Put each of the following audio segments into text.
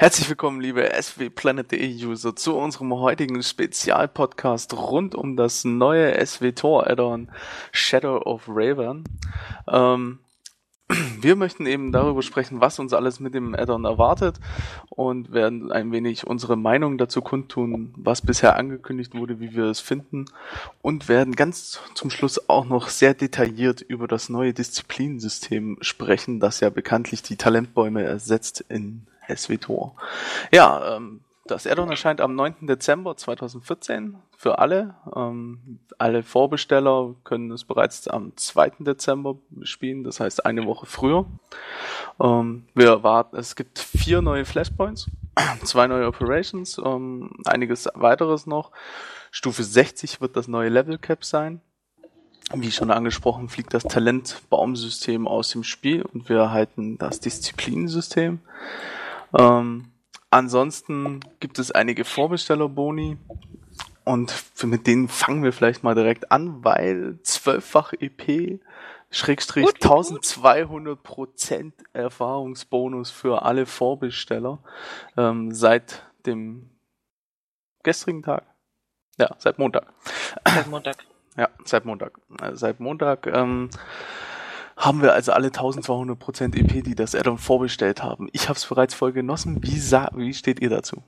Herzlich willkommen, liebe SWPlanet.de User, zu unserem heutigen Spezialpodcast rund um das neue SW-Tor Add-on Shadow of Raven. Ähm, wir möchten eben darüber sprechen, was uns alles mit dem Add-on erwartet und werden ein wenig unsere Meinung dazu kundtun, was bisher angekündigt wurde, wie wir es finden und werden ganz zum Schluss auch noch sehr detailliert über das neue Disziplinensystem sprechen, das ja bekanntlich die Talentbäume ersetzt in SWTOR. Ja, ähm, das Addon erscheint am 9. Dezember 2014 für alle. Ähm, alle Vorbesteller können es bereits am 2. Dezember spielen, das heißt eine Woche früher. Ähm, wir erwarten, es gibt vier neue Flashpoints, zwei neue Operations, ähm, einiges weiteres noch. Stufe 60 wird das neue Level Cap sein. Wie schon angesprochen, fliegt das Talentbaumsystem aus dem Spiel und wir erhalten das Disziplinensystem. Ähm, Ansonsten gibt es einige Vorbestellerboni und mit denen fangen wir vielleicht mal direkt an, weil zwölffach EP Schrägstrich 1200 Prozent Erfahrungsbonus für alle Vorbesteller ähm, seit dem gestrigen Tag. Ja, seit Montag. Seit Montag. Ja, seit Montag. Äh, seit Montag. Ähm, haben wir also alle 1200% EP, die das Addon vorbestellt haben. Ich habe es bereits voll genossen. Wie, sa wie steht ihr dazu?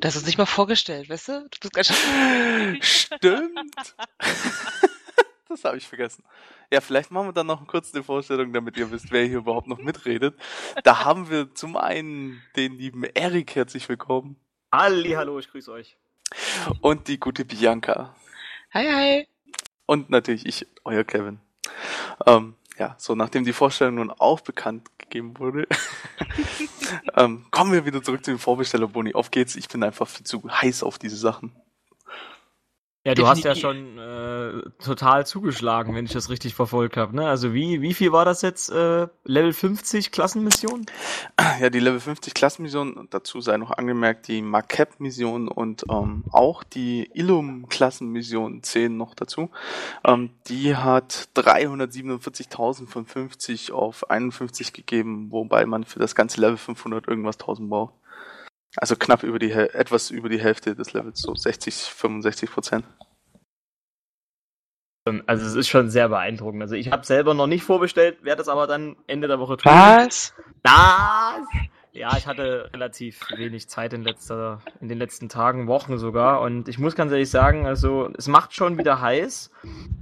Das ist nicht mal vorgestellt, weißt du? du bist ganz Stimmt. das habe ich vergessen. Ja, vielleicht machen wir dann noch kurz eine Vorstellung, damit ihr wisst, wer hier überhaupt noch mitredet. Da haben wir zum einen den lieben Erik, herzlich willkommen. Halli, hallo, ich grüße euch. Und die gute Bianca. Hi, hi. Und natürlich ich, euer Kevin. Ähm, ja, so nachdem die Vorstellung nun auch bekannt gegeben wurde, ähm, kommen wir wieder zurück zu den Vorbestellerboni. Auf geht's, ich bin einfach viel zu heiß auf diese Sachen. Ja, du Definitiv. hast ja schon äh, total zugeschlagen, wenn ich das richtig verfolgt habe. Ne? Also wie, wie viel war das jetzt? Äh, Level 50 Klassenmission? Ja, die Level 50 Klassenmission, dazu sei noch angemerkt, die Marquette-Mission und ähm, auch die Illum-Klassenmission zählen noch dazu. Ähm, die hat 347.000 von 50 auf 51 gegeben, wobei man für das ganze Level 500 irgendwas 1000 braucht. Also knapp über die, etwas über die Hälfte des Levels, so 60, 65 Prozent. Also es ist schon sehr beeindruckend. Also ich habe selber noch nicht vorbestellt, werde es aber dann Ende der Woche tun. Was? Was? Ja, ich hatte relativ wenig Zeit in, letzter, in den letzten Tagen, Wochen sogar. Und ich muss ganz ehrlich sagen, also es macht schon wieder heiß.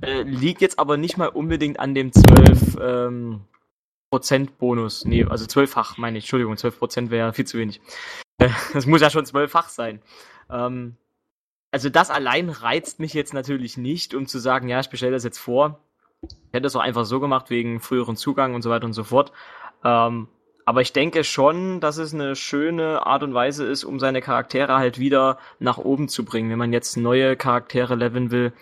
Äh, liegt jetzt aber nicht mal unbedingt an dem 12 ähm, Prozent Bonus. Nee, also zwölffach meine ich. Entschuldigung, 12 Prozent wäre ja viel zu wenig. Das muss ja schon zwölffach sein. Ähm, also das allein reizt mich jetzt natürlich nicht, um zu sagen, ja, ich bestelle das jetzt vor. Ich hätte es auch einfach so gemacht, wegen früheren Zugang und so weiter und so fort. Ähm, aber ich denke schon, dass es eine schöne Art und Weise ist, um seine Charaktere halt wieder nach oben zu bringen, wenn man jetzt neue Charaktere leveln will.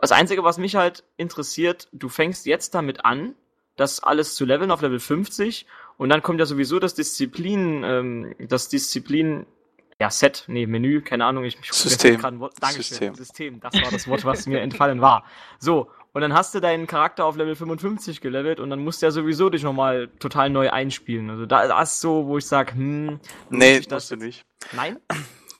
Das Einzige, was mich halt interessiert, du fängst jetzt damit an, das alles zu leveln auf Level 50 und dann kommt ja sowieso das Disziplin, ähm, das Disziplin, ja, Set, nee, Menü, keine Ahnung, ich, ich System. Grad, Dankeschön, System. System, das war das Wort, was mir entfallen war. So, und dann hast du deinen Charakter auf Level 55 gelevelt und dann musst du ja sowieso dich nochmal total neu einspielen. Also da, ist so, wo ich sag, hm. Nee, das musst du nicht. Nein?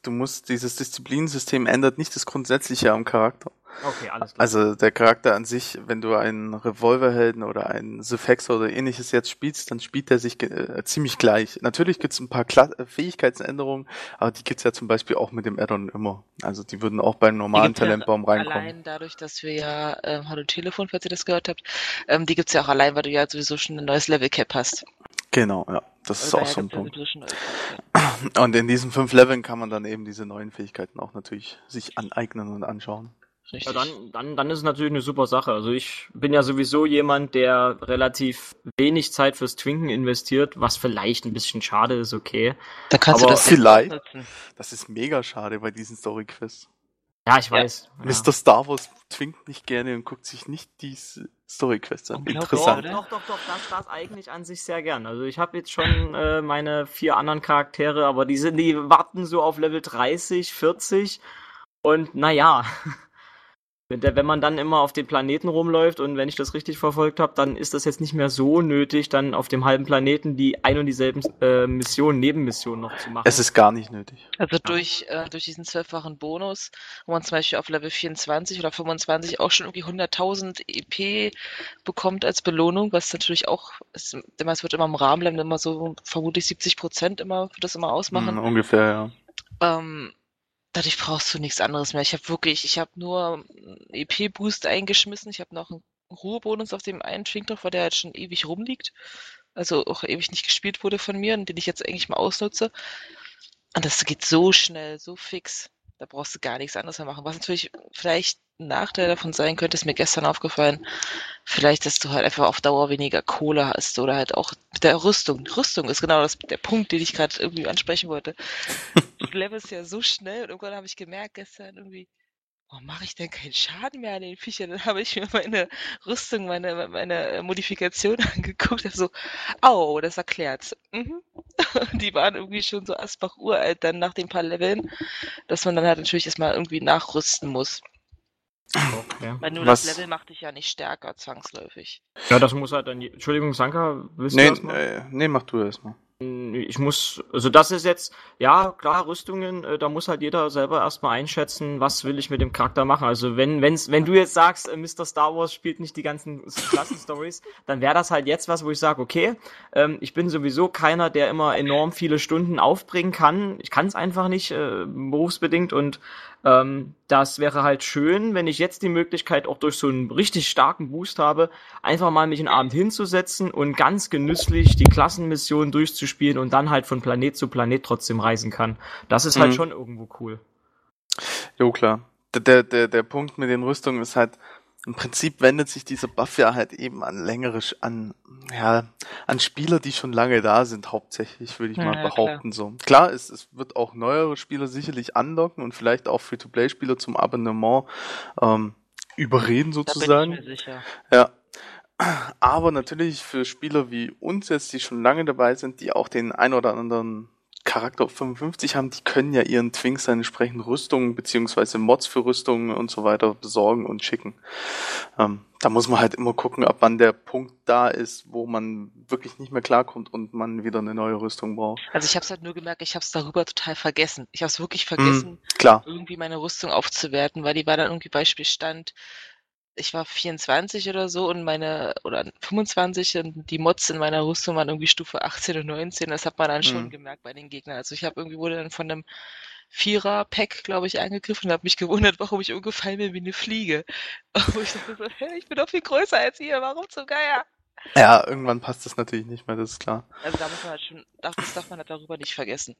Du musst, dieses Disziplinsystem ändert nicht das Grundsätzliche am Charakter. Okay, alles klar. Also der Charakter an sich, wenn du einen Revolverhelden oder einen Sifex oder ähnliches jetzt spielst, dann spielt er sich äh, ziemlich gleich. Natürlich gibt's ein paar Kla Fähigkeitsänderungen, aber die gibt's ja zum Beispiel auch mit dem Addon immer. Also die würden auch beim normalen Talentbaum ja reinkommen. Allein dadurch, dass wir ja ähm, Hallo Telefon, falls ihr das gehört habt, ähm, die gibt's ja auch allein, weil du ja sowieso schon ein neues Level Cap hast. Genau, ja. Das ist auch so ein Punkt. Und in diesen fünf Leveln kann man dann eben diese neuen Fähigkeiten auch natürlich sich aneignen und anschauen. Richtig. Ja, dann, dann, dann ist es natürlich eine super Sache. Also ich bin ja sowieso jemand, der relativ wenig Zeit fürs Twinken investiert, was vielleicht ein bisschen schade ist, okay. Da kannst Aber du das vielleicht. Das ist mega schade bei diesen Story-Quests. Ja, ich weiß. Ja. Mr. Star Wars twinkt nicht gerne und guckt sich nicht diese Story-Quests an. Interessant. Doch, doch, doch, das, das eigentlich an sich sehr gern. Also ich habe jetzt schon äh, meine vier anderen Charaktere, aber die sind, die warten so auf Level 30, 40 und naja. wenn man dann immer auf den Planeten rumläuft und wenn ich das richtig verfolgt habe, dann ist das jetzt nicht mehr so nötig, dann auf dem halben Planeten die ein und dieselben äh, Missionen, Nebenmissionen noch zu machen. Es ist gar nicht nötig. Also durch, äh, durch diesen zwölffachen Bonus, wo man zum Beispiel auf Level 24 oder 25 auch schon irgendwie 100.000 EP bekommt als Belohnung, was natürlich auch, es, es wird immer im Rahmen bleiben, immer so vermutlich 70 Prozent immer, wird das immer ausmachen. Mm, ungefähr, ja. Ähm, dadurch brauchst du nichts anderes mehr. Ich habe wirklich, ich habe nur EP-Boost eingeschmissen. Ich habe noch einen Ruhebonus auf dem einen Trinkdorf, weil der halt schon ewig rumliegt. Also auch ewig nicht gespielt wurde von mir und den ich jetzt eigentlich mal ausnutze. Und das geht so schnell, so fix. Da brauchst du gar nichts anderes mehr machen. Was natürlich vielleicht ein Nachteil davon sein könnte, ist mir gestern aufgefallen. Vielleicht, dass du halt einfach auf Dauer weniger Kohle hast oder halt auch mit der Rüstung. Rüstung ist genau das, der Punkt, den ich gerade irgendwie ansprechen wollte. Du levelst ja so schnell und irgendwann habe ich gemerkt gestern irgendwie, warum mache ich denn keinen Schaden mehr an den Viechern? Dann habe ich mir meine Rüstung, meine, meine Modifikation angeguckt. Also, au, das erklärt's. Mhm. Die waren irgendwie schon so asbach uralt dann nach den paar Leveln, dass man dann halt natürlich erstmal irgendwie nachrüsten muss. Okay. Weil nur Was? das Level macht dich ja nicht stärker, zwangsläufig. Ja, das muss halt dann. Entschuldigung, Sanka, willst nee, du das mal? Äh, nee, mach du erstmal. Ich muss, also das ist jetzt, ja, klar, Rüstungen, äh, da muss halt jeder selber erstmal einschätzen, was will ich mit dem Charakter machen. Also wenn, wenn's, wenn du jetzt sagst, äh, Mr. Star Wars spielt nicht die ganzen Klassenstories, dann wäre das halt jetzt was, wo ich sage, okay, ähm, ich bin sowieso keiner, der immer enorm viele Stunden aufbringen kann. Ich kann es einfach nicht, äh, berufsbedingt und ähm, das wäre halt schön, wenn ich jetzt die Möglichkeit auch durch so einen richtig starken Boost habe, einfach mal mich einen Abend hinzusetzen und ganz genüsslich die Klassenmission durchzuspielen und dann halt von Planet zu Planet trotzdem reisen kann. Das ist halt mhm. schon irgendwo cool. Jo, klar. Der, der, der Punkt mit den Rüstungen ist halt, im Prinzip wendet sich dieser Buff ja halt eben an längere, an, ja, an Spieler, die schon lange da sind, hauptsächlich, würde ich mal ja, behaupten, klar. so. Klar, es, es wird auch neuere Spieler sicherlich anlocken und vielleicht auch Free-to-Play-Spieler zum Abonnement, ähm, überreden sozusagen. Da bin ich mir sicher. Ja. Aber natürlich für Spieler wie uns jetzt, die schon lange dabei sind, die auch den ein oder anderen Charakter 55 haben, die können ja ihren Twinks dann entsprechend Rüstungen beziehungsweise Mods für Rüstungen und so weiter besorgen und schicken. Ähm, da muss man halt immer gucken, ab wann der Punkt da ist, wo man wirklich nicht mehr klarkommt und man wieder eine neue Rüstung braucht. Also ich habe es halt nur gemerkt, ich habe es darüber total vergessen. Ich habe es wirklich vergessen, mm, irgendwie meine Rüstung aufzuwerten, weil die war dann irgendwie Beispielstand ich war 24 oder so und meine, oder 25 und die Mods in meiner Rüstung waren irgendwie Stufe 18 und 19. Das hat man dann schon mhm. gemerkt bei den Gegnern. Also ich habe irgendwie wurde dann von einem Vierer-Pack, glaube ich, angegriffen und habe mich gewundert, warum ich umgefallen bin wie eine Fliege. Und ich dachte so, hey, ich bin doch viel größer als ihr, warum zum Geier? Ja, irgendwann passt das natürlich nicht mehr, das ist klar. Also da muss man halt schon, das darf man halt darüber nicht vergessen.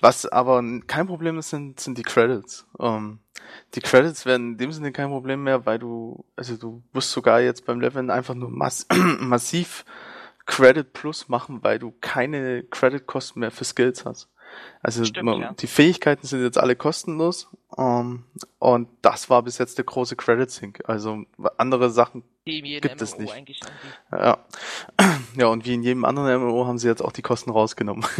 Was aber kein Problem ist, sind, sind die Credits. Ähm, die Credits werden in dem Sinne kein Problem mehr, weil du, also du musst sogar jetzt beim Leveln einfach nur mass massiv Credit Plus machen, weil du keine Credit-Kosten mehr für Skills hast. Also Stimmt, man, ja. die Fähigkeiten sind jetzt alle kostenlos um, ähm, und das war bis jetzt der große Credit Sync. Also andere Sachen gibt es nicht. Ja. ja, und wie in jedem anderen MMO haben sie jetzt auch die Kosten rausgenommen.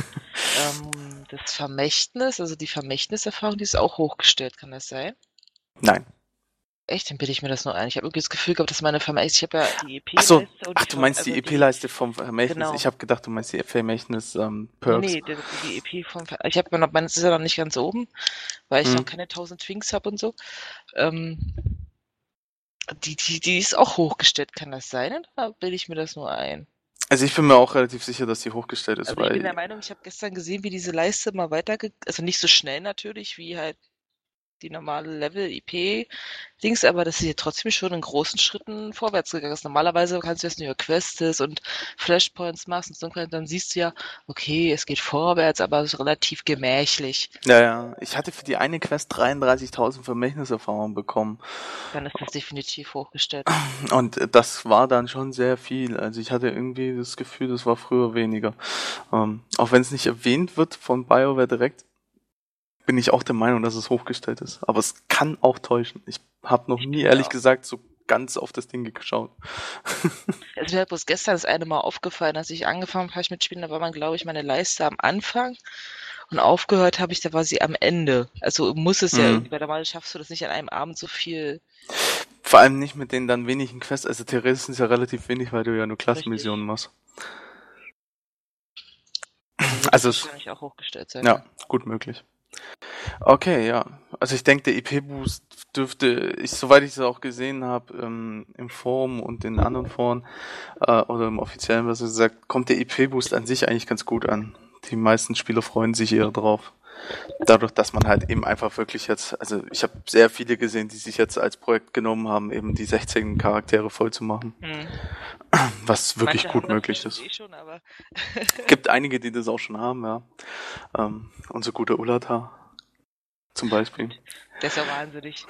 Ähm, das Vermächtnis, also die Vermächtniserfahrung, die ist auch hochgestellt, kann das sein? Nein. Echt, dann bilde ich mir das nur ein. Ich habe irgendwie das Gefühl gehabt, dass meine Vermächtnis, ich habe ja die EP-Leiste. Ach, so. Ach du meinst also die EP-Leiste vom Vermächtnis? Genau. Ich habe gedacht, du meinst die Vermächtnis ähm, Perks. Nee, die, die EP vom Ver Ich habe noch, meines ist ja noch nicht ganz oben, weil ich hm. noch keine 1000 Twinks habe und so. Ähm, die, die, die ist auch hochgestellt, kann das sein? Oder bilde ich mir das nur ein? Also ich bin mir auch relativ sicher, dass sie hochgestellt ist. Also weil ich bin der Meinung, ich habe gestern gesehen, wie diese Leiste mal weiterge... Also nicht so schnell natürlich, wie halt die normale Level-IP-Dings, aber das ist hier trotzdem schon in großen Schritten vorwärts gegangen ist. Normalerweise kannst du jetzt nur Quests und Flashpoints machen und so, dann siehst du ja, okay, es geht vorwärts, aber es ist relativ gemächlich. Ja, ja. Ich hatte für die eine Quest 33.000 Vermächtniserfahrungen bekommen. Dann ist das definitiv hochgestellt. Und das war dann schon sehr viel. Also ich hatte irgendwie das Gefühl, das war früher weniger. Ähm, auch wenn es nicht erwähnt wird von BioWare direkt, bin ich auch der Meinung, dass es hochgestellt ist. Aber es kann auch täuschen. Ich habe noch nie, ehrlich gesagt, so ganz auf das Ding geschaut. Es wäre bloß gestern das eine Mal aufgefallen, als ich angefangen habe mit Spielen, da war man, glaube ich, meine Leiste am Anfang Und aufgehört habe ich, da war sie am Ende. Also muss es ja Mhm. irgendwie, weil normal schaffst du das nicht an einem Abend so viel. Vor allem nicht mit den dann wenigen Quests. Also theoretisch es ja relativ wenig, weil du ja nur Klassenmissionen machst. Also das es- auch hochgestellt sein. Ja, gut möglich. Okay, ja. Also ich denke, der IP-Boost dürfte, ich, soweit ich es auch gesehen habe, ähm, im Forum und in anderen Foren äh, oder im offiziellen, was gesagt, kommt der IP-Boost an sich eigentlich ganz gut an. Die meisten Spieler freuen sich eher drauf. Dadurch, dass man halt eben einfach wirklich jetzt, also ich habe sehr viele gesehen, die sich jetzt als Projekt genommen haben, eben die 16 Charaktere voll zu machen, Hm. was wirklich Manche gut möglich ist. Eh schon, aber Gibt einige, die das auch schon haben, ja. Ähm, unser guter Ulata zum Beispiel. der ist ja wahnsinnig.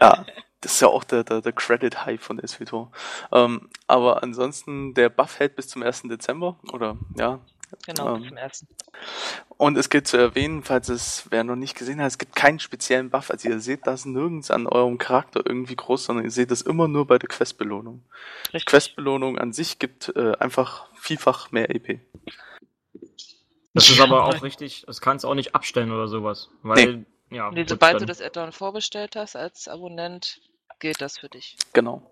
Ja, das ist ja auch der, der, der Credit-High von SVTOR. Ähm, aber ansonsten, der Buff hält bis zum 1. Dezember, oder, ja. Genau, Ähm, zum ersten. Und es gilt zu erwähnen, falls es wer noch nicht gesehen hat, es gibt keinen speziellen Buff. Also ihr seht das nirgends an eurem Charakter irgendwie groß, sondern ihr seht das immer nur bei der Questbelohnung. Die. Questbelohnung an sich gibt äh, einfach vielfach mehr EP. Das ist aber auch richtig, das kannst du auch nicht abstellen oder sowas. Weil, ja, Nee, sobald du das Add-on vorbestellt hast als Abonnent, gilt das für dich. Genau.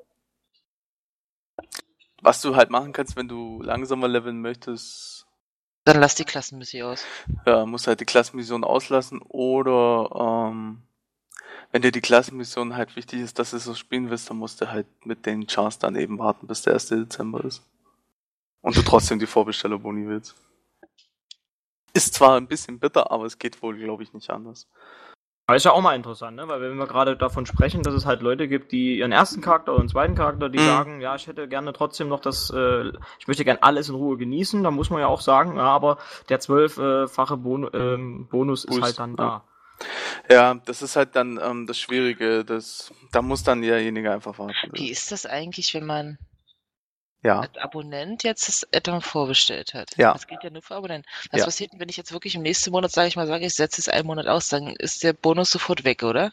Was du halt machen kannst, wenn du langsamer leveln möchtest, Dann lass die Klassenmission aus. Ja, musst halt die Klassenmission auslassen oder ähm, wenn dir die Klassenmission halt wichtig ist, dass du so spielen willst, dann musst du halt mit den Chars dann eben warten, bis der 1. Dezember ist. Und du trotzdem die Vorbestellerboni willst. Ist zwar ein bisschen bitter, aber es geht wohl, glaube ich, nicht anders. Aber ist ja auch mal interessant, ne? Weil wenn wir gerade davon sprechen, dass es halt Leute gibt, die ihren ersten Charakter oder einen zweiten Charakter, die Mhm. sagen, ja, ich hätte gerne trotzdem noch das, äh, ich möchte gerne alles in Ruhe genießen, da muss man ja auch sagen, ja, aber der zwölffache Bon ähm, Bonus ist Boost, halt dann da. Ja, das ist halt dann ähm, das Schwierige, das, da muss dann derjenige einfach warten. Wie ist das eigentlich, wenn man Ja, als Abonnent jetzt das Add-on vorbestellt hat? Ja. Das gilt ja nur für Abonnenten. Was Ja. passiert, wenn ich jetzt wirklich im nächsten Monat, sage ich mal, sage, ich setze es einen Monat aus, dann ist der Bonus sofort weg, oder?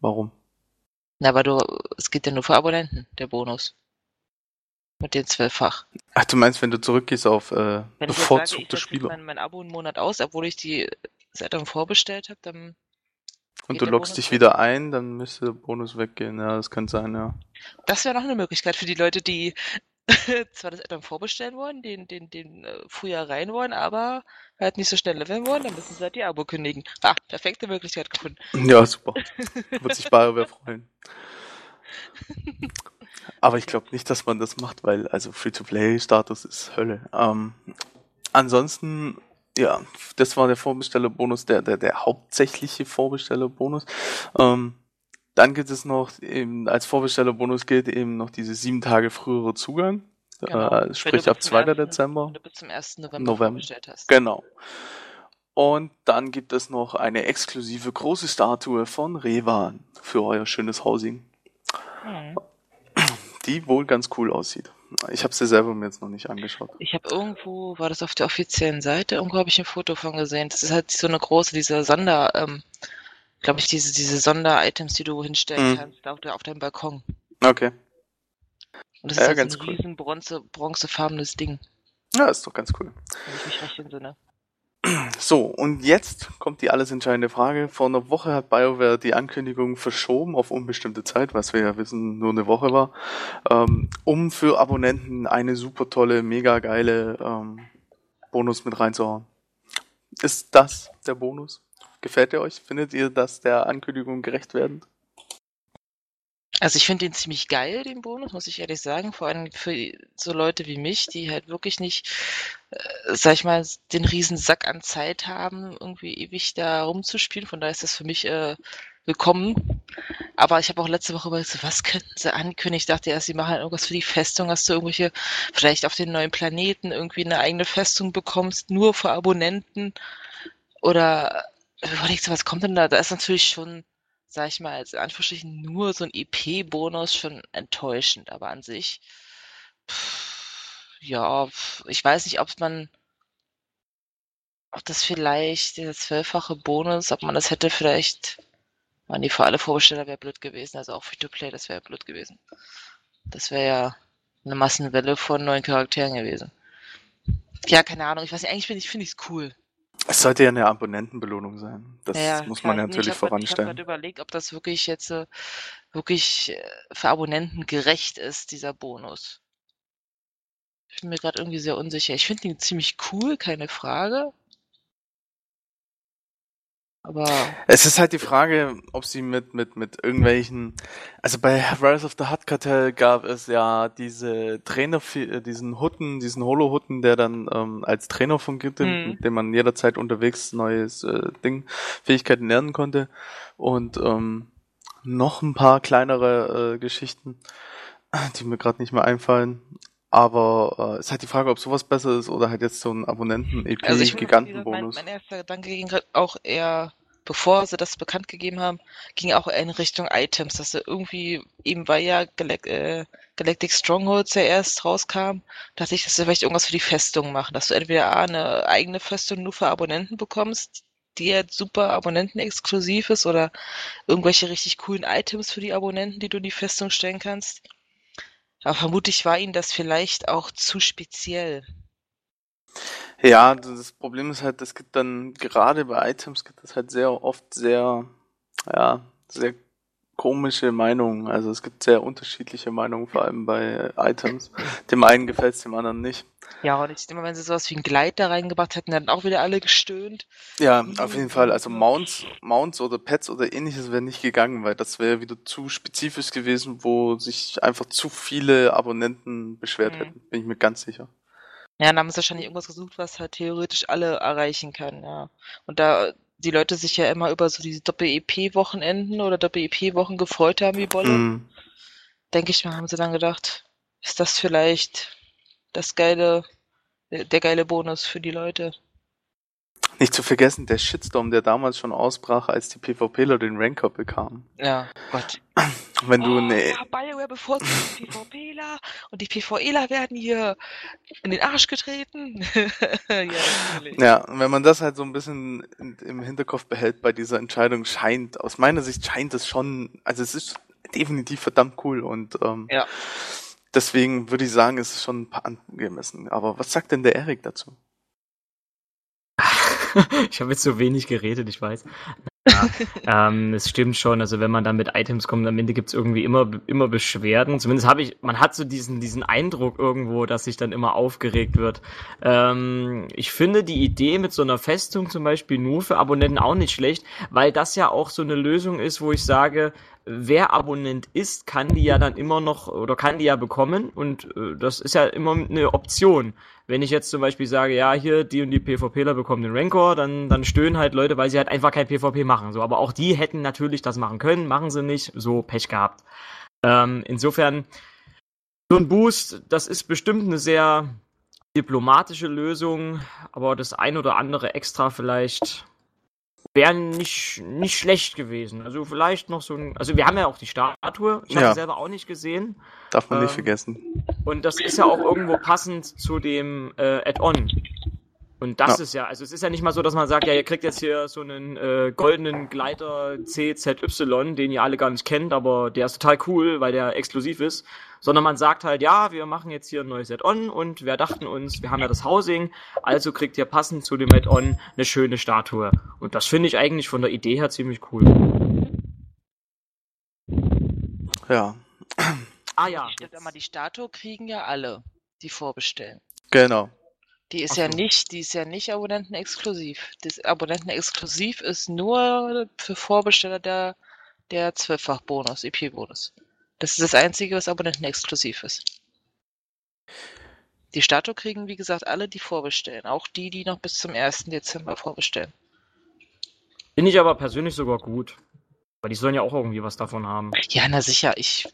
warum? Na, aber du, es geht ja nur für Abonnenten, der Bonus. Mit den zwölffach. Ach, du meinst, wenn du zurückgehst auf äh, Wenn ich jetzt sage, ich bevorzugte setze jetzt Spieler mein, mein Abo einen Monat aus, obwohl ich die das Add-on vorbestellt habe, dann und du loggst dich wieder ein, dann müsste der Bonus weggehen. Ja, das könnte sein, ja. Das wäre noch eine Möglichkeit für die Leute, die zwar das Addon vorbestellen wollen, den, den, den äh, Frühjahr rein wollen, aber halt nicht so schnell leveln wollen, dann müssen sie halt die Abo kündigen. Ah, perfekte Möglichkeit gefunden. Ja, super. Wird sich BioWare freuen. Aber ich glaube nicht, dass man das macht, weil also Free-to-Play-Status ist Hölle. Ähm, ansonsten, ja, das war der Vorbestellerbonus, der, der, der hauptsächliche Vorbestellerbonus. Ähm, dann gibt es noch, eben als Vorbestellerbonus gilt eben noch diese sieben Tage frühere Zugang. Genau. Äh, sprich ab bis zum 2. 1. Dezember. Wenn du bis zum 1. November, November. vorbestellt hast. Genau. Und dann gibt es noch eine exklusive große Statue von Revan für euer schönes Housing, Hm. die wohl ganz cool aussieht. Ich habe sie selber mir jetzt noch nicht angeschaut. Ich habe irgendwo, war das auf der offiziellen Seite, irgendwo habe ich ein Foto von gesehen. Das ist halt so eine große, diese Sonder, ähm, glaube ich, diese, diese Sonder-Items, die du hinstellen Mhm. kannst auf, der, auf deinem Balkon. Okay. Und das ist Ja, halt ganz so ein cool. riesen Bronze, bronzefarbenes Ding, Ja, ist doch ganz cool. wenn ich mich recht entsinne. So, und jetzt kommt die alles entscheidende Frage. Vor einer Woche hat BioWare die Ankündigung verschoben auf unbestimmte Zeit, was wir ja wissen, nur eine Woche war, ähm, um für Abonnenten eine super tolle, mega geile ähm, Bonus mit reinzuhauen. Ist das der Bonus? Gefällt ihr euch? Findet ihr das der Ankündigung gerecht werden? Also ich finde den ziemlich geil, den Bonus, muss ich ehrlich sagen. Vor allem für so Leute wie mich, die halt wirklich nicht, äh, sag ich mal, den riesen Sack an Zeit haben, irgendwie ewig da rumzuspielen. Von daher ist das für mich äh, willkommen. Aber ich habe auch letzte Woche überlegt, so, was könnten sie ankündigen? Ich dachte erst, sie machen halt irgendwas für die Festung, dass du irgendwelche, vielleicht auf den neuen Planeten irgendwie eine eigene Festung bekommst, nur für Abonnenten. Oder überlegst du, was kommt denn da? Da ist natürlich schon sag ich mal, als Anführungsstrichen nur so ein EP-Bonus schon enttäuschend, aber an sich, pff, ja, pff, ich weiß nicht, ob man, ob das vielleicht der zwölffache Bonus, ob man das hätte vielleicht, man nee, für alle Vorbesteller wäre blöd gewesen, also auch Free-to-Play, das wäre blöd gewesen. Das wäre ja eine Massenwelle von neuen Charakteren gewesen. Ja, keine Ahnung, ich weiß nicht, eigentlich finde ich, es cool. Es sollte ja eine Abonnentenbelohnung sein. Das Ja, muss klar, man ja natürlich ich habe ich hab voranstellen. grad überlegt, ob das wirklich jetzt äh, wirklich äh, für Abonnenten gerecht ist, dieser Bonus. Ich bin mir gerade irgendwie sehr unsicher. Ich finde ihn ziemlich cool, keine Frage. Aber Es ist halt die Frage, ob sie mit, mit, mit irgendwelchen, also bei Rise of the Hut Cartel gab es ja diese Trainer, äh, diesen Hutten, diesen Holo-Hutten, der dann ähm, als Trainer fungierte, Mhm. mit dem man jederzeit unterwegs neues äh, Ding, Fähigkeiten lernen konnte. Und ähm, noch ein paar kleinere äh, Geschichten, die mir gerade nicht mehr einfallen. Aber äh, ist halt die Frage, ob sowas besser ist oder halt jetzt so ein also ich mein, Abonnenten-EP-Gigantenbonus. mein erster Gedanke ging auch eher, bevor sie das bekannt gegeben haben, ging auch eher in Richtung Items, dass sie irgendwie, eben weil ja Galac äh, Galactic Strongholds ja erst rauskam, dachte ich, dass sie vielleicht irgendwas für die Festung machen, dass du entweder A, eine eigene Festung nur für Abonnenten bekommst, die jetzt super Abonnenten-exklusiv ist, oder irgendwelche richtig coolen Items für die Abonnenten, die du in die Festung stellen kannst. Aber vermutlich war ihnen das vielleicht auch zu speziell. Ja, das Problem ist halt, es gibt dann gerade bei Items gibt es halt sehr oft sehr, ja, sehr komische Meinungen. Also es gibt sehr unterschiedliche Meinungen, vor allem bei Items. Dem einen gefällt es, dem anderen nicht. Ja, und ich denke mal, wenn sie sowas wie ein Gleit da reingebracht hätten, dann auch wieder alle gestöhnt. Ja, auf jeden Fall. Also Mounts, Mounts oder Pets oder ähnliches wäre nicht gegangen, weil das wäre wieder zu spezifisch gewesen, wo sich einfach zu viele Abonnenten beschwert Mhm. hätten. Bin ich mir ganz sicher. Ja, dann haben sie wahrscheinlich irgendwas gesucht, was halt theoretisch alle erreichen kann, ja. Und da die Leute sich ja immer über so diese Doppel-EP-Wochenenden oder Doppel-EP-Wochen gefreut haben wie Bolle, Mhm. denke ich mal, haben sie dann gedacht, ist das vielleicht das geile, der geile Bonus für die Leute. Nicht zu vergessen, der Shitstorm, der damals schon ausbrach, als die PvPler den Ranker bekamen. Ja, Gott. Wenn du oh, eine ja, BioWare bevorzugt die PvPler und die PvEler werden hier in den Arsch getreten. ja, natürlich. Ja, und wenn man das halt so ein bisschen im Hinterkopf behält bei dieser Entscheidung, scheint, aus meiner Sicht scheint es schon, also es ist definitiv verdammt cool und ähm, Ja. deswegen würde ich sagen, es ist schon ein paar angemessen. Aber was sagt denn der Erik dazu? ich habe jetzt so wenig geredet, ich weiß. Ja, ähm, es stimmt schon, also wenn man dann mit Items kommt, am Ende gibt's irgendwie immer, immer Beschwerden. Zumindest habe ich, man hat so diesen, diesen Eindruck irgendwo, dass sich dann immer aufgeregt wird. Ähm, ich finde die Idee mit so einer Festung zum Beispiel nur für Abonnenten auch nicht schlecht, weil das ja auch so eine Lösung ist, wo ich sage, wer Abonnent ist, kann die ja dann immer noch oder kann die ja bekommen und äh, das ist ja immer eine Option. Wenn ich jetzt zum Beispiel sage, ja, hier, die und die PvPler bekommen den Rancor, dann, dann stöhnen halt Leute, weil sie halt einfach kein PvP machen. So, aber auch die hätten natürlich das machen können, machen sie nicht, so Pech gehabt. Ähm, insofern, so ein Boost, das ist bestimmt eine sehr diplomatische Lösung, aber das ein oder andere extra vielleicht wäre nicht, nicht schlecht gewesen. Also vielleicht noch so ein, also wir haben ja auch die Statue, ich habe Ja. sie selber auch nicht gesehen. Darf man nicht Ähm, vergessen. Und das ist ja auch irgendwo passend zu dem äh, Add-on. Und das Ja. ist ja, also es ist ja nicht mal so, dass man sagt, ja, ihr kriegt jetzt hier so einen äh, goldenen Gleiter CZY, den ihr alle gar nicht kennt, aber der ist total cool, weil der exklusiv ist. Sondern man sagt halt, ja, wir machen jetzt hier ein neues Add-on und wir dachten uns, wir haben ja das Housing, also kriegt ihr passend zu dem Add-on eine schöne Statue. Und das finde ich eigentlich von der Idee her ziemlich cool. Ja, Ah ja. Aber die Statue kriegen ja alle, die vorbestellen. genau. Die ist Ach ja so. nicht, die ist ja nicht Abonnenten-exklusiv. Das Abonnenten-exklusiv ist nur für Vorbesteller der, der Zwölffach-Bonus, EP-Bonus. Das ist das Einzige, was Abonnenten-exklusiv ist. Die Statue kriegen, wie gesagt, alle, die vorbestellen. Auch die, die noch bis zum 1. Dezember vorbestellen. Finde ich aber persönlich sogar gut. Weil die sollen ja auch irgendwie was davon haben. Ja, na sicher, ich.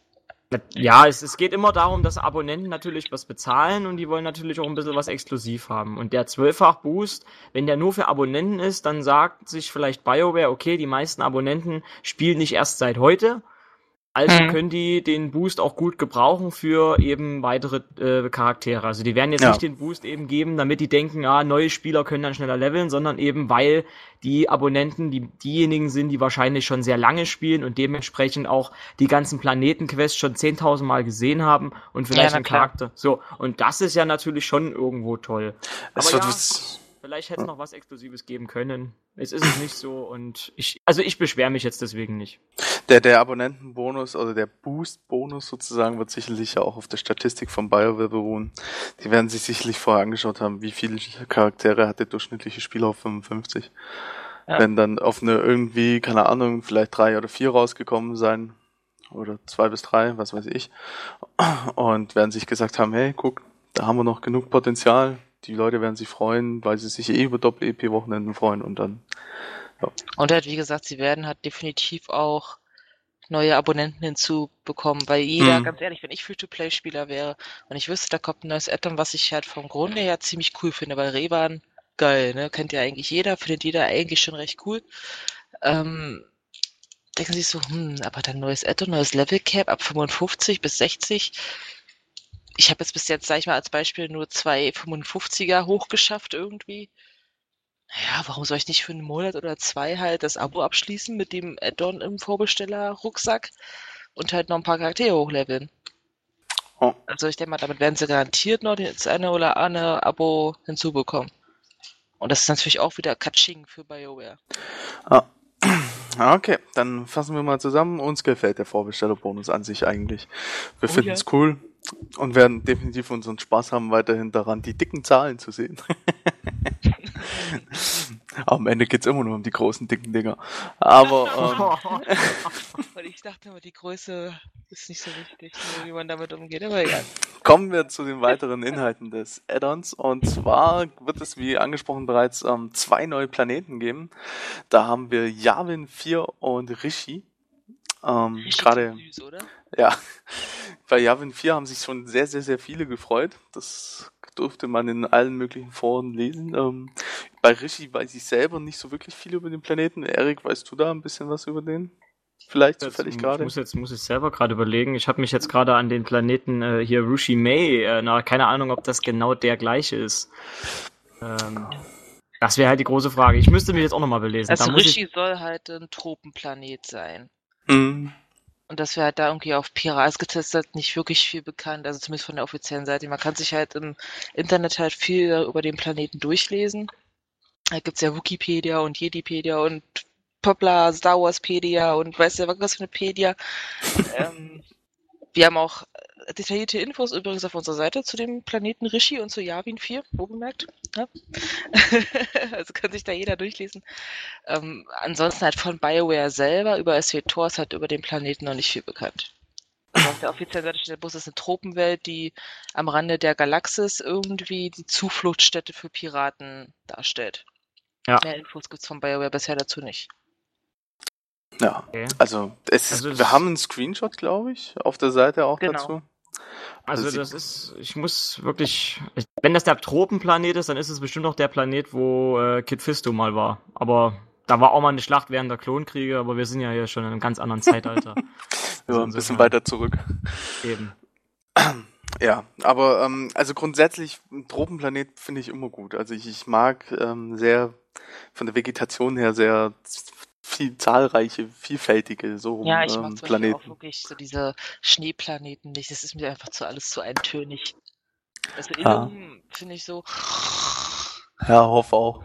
Ja, es, es geht immer darum, dass Abonnenten natürlich was bezahlen und die wollen natürlich auch ein bisschen was exklusiv haben. Und der 12-fach Boost, wenn der nur für Abonnenten ist, dann sagt sich vielleicht BioWare, okay, die meisten Abonnenten spielen nicht erst seit heute. Also Mhm. können die den Boost auch gut gebrauchen für eben weitere äh, Charaktere. Also die werden jetzt Ja. nicht den Boost eben geben, damit die denken, ah, neue Spieler können dann schneller leveln, sondern eben weil die Abonnenten die, diejenigen sind, die wahrscheinlich schon sehr lange spielen und dementsprechend auch die ganzen Planetenquests schon 10.000 Mal gesehen haben und vielleicht na einen. Charakter. So, und das ist ja natürlich schon irgendwo toll. Es Aber wird, ja, es Vielleicht hätte es noch was Exklusives geben können. Es ist es nicht so und ich, also ich beschwere mich jetzt deswegen nicht. Der, der Abonnentenbonus oder der Boost-Bonus sozusagen wird sicherlich ja auch auf der Statistik von BioWare beruhen. Die werden sich sicherlich vorher angeschaut haben, wie viele Charaktere hat der durchschnittliche Spieler auf 55. Ja. Wenn dann auf eine irgendwie, keine Ahnung, vielleicht drei oder vier rausgekommen sein, oder zwei bis drei, was weiß ich, und werden sich gesagt haben, hey, guck, da haben wir noch genug Potenzial, die Leute werden sich freuen, weil sie sich eh über Doppel-EP-Wochenenden freuen und dann, ja. Und halt, wie gesagt, sie werden halt definitiv auch neue Abonnenten hinzubekommen, weil jeder, hm. ganz ehrlich, wenn ich Free-to-Play-Spieler wäre und ich wüsste, da kommt ein neues Addon, was ich halt vom Grunde her ziemlich cool finde, weil Revan, geil, ne, kennt ja eigentlich jeder, findet jeder eigentlich schon recht cool, ähm, denken sich so, hm, aber dann neues Addon, neues Level Cap ab 55 bis 60, ich habe jetzt bis jetzt, sag ich mal, als Beispiel nur zwei 55er hochgeschafft irgendwie. Ja, warum soll ich nicht für einen Monat oder zwei halt das Abo abschließen mit dem Add-on im Vorbesteller-Rucksack und halt noch ein paar Charaktere hochleveln? Oh. Also ich denke mal, damit werden sie garantiert noch das eine oder andere Abo hinzubekommen. Und das ist natürlich auch wieder Katsching für BioWare. Ah. Okay, dann fassen wir mal zusammen. Uns gefällt der Vorbestellerbonus an sich eigentlich. Wir oh, finden es ja. cool und werden definitiv unseren Spaß haben, weiterhin daran, die dicken Zahlen zu sehen. Am Ende geht's immer nur um die großen, dicken Dinger. Aber ähm, ich dachte immer, die Größe ist nicht so wichtig, wie man damit umgeht, aber egal. Kommen wir zu den weiteren Inhalten des Add-ons. Und zwar wird es, wie angesprochen, bereits ähm, zwei neue Planeten geben. Da haben wir Yavin 4 und Rishi. Ähm, gerade, ja, bei Yavin 4 haben sich schon sehr, sehr, sehr viele gefreut. Das durfte man in allen möglichen Foren lesen. Ähm, bei Rishi weiß ich selber nicht so wirklich viel über den Planeten. Erik, weißt du da ein bisschen was über den? Vielleicht zufällig gerade. Ich muss jetzt muss ich selber gerade überlegen. Ich habe mich jetzt gerade an den Planeten äh, hier Rushi May, äh, na, keine Ahnung, ob das genau der gleiche ist. Ähm, das wäre halt die große Frage. Ich müsste mich jetzt auch nochmal belesen. Also da Rishi ich... soll halt ein Tropenplanet sein. Mhm. Und das wäre halt da irgendwie auf Piras getestet, nicht wirklich viel bekannt, also zumindest von der offiziellen Seite. Man kann sich halt im Internet halt viel über den Planeten durchlesen. Da gibt's ja Wikipedia und Jedipedia und Poplar, Star Warspedia und weiß ja was für eine Pedia. ähm, wir haben auch detaillierte Infos übrigens auf unserer Seite zu dem Planeten Rishi und zu Yavin 4, wo bemerkt. Ja? also kann sich da jeder durchlesen. Ähm, ansonsten halt von BioWare selber über SW ist halt über den Planeten noch nicht viel bekannt. Also auf der offiziellen Seite steht, Bus ist eine Tropenwelt, die am Rande der Galaxis irgendwie die Zufluchtsstätte für Piraten darstellt. Ja. Mehr Infos gibt es von BioWare bisher dazu nicht. Ja, okay. also, es ist, also wir haben einen Screenshot, glaube ich, auf der Seite auch genau. dazu. Also, also das ist, ich muss wirklich, wenn das der Tropenplanet ist, dann ist es bestimmt noch der Planet, wo äh, Kid Fisto mal war. Aber da war auch mal eine Schlacht während der Klonkriege, aber wir sind ja hier schon in einem ganz anderen Zeitalter. ja, also ein bisschen weiter zurück. Eben. Ja, aber ähm, also grundsätzlich ein Tropenplanet finde ich immer gut. Also ich, ich mag ähm, sehr von der Vegetation her sehr viel zahlreiche, vielfältige so Ja, ich mag ähm, zum Planeten. auch wirklich so diese Schneeplaneten nicht. Das ist mir einfach zu alles zu eintönig. Also ja. finde ich so. Ja, hoffe auch.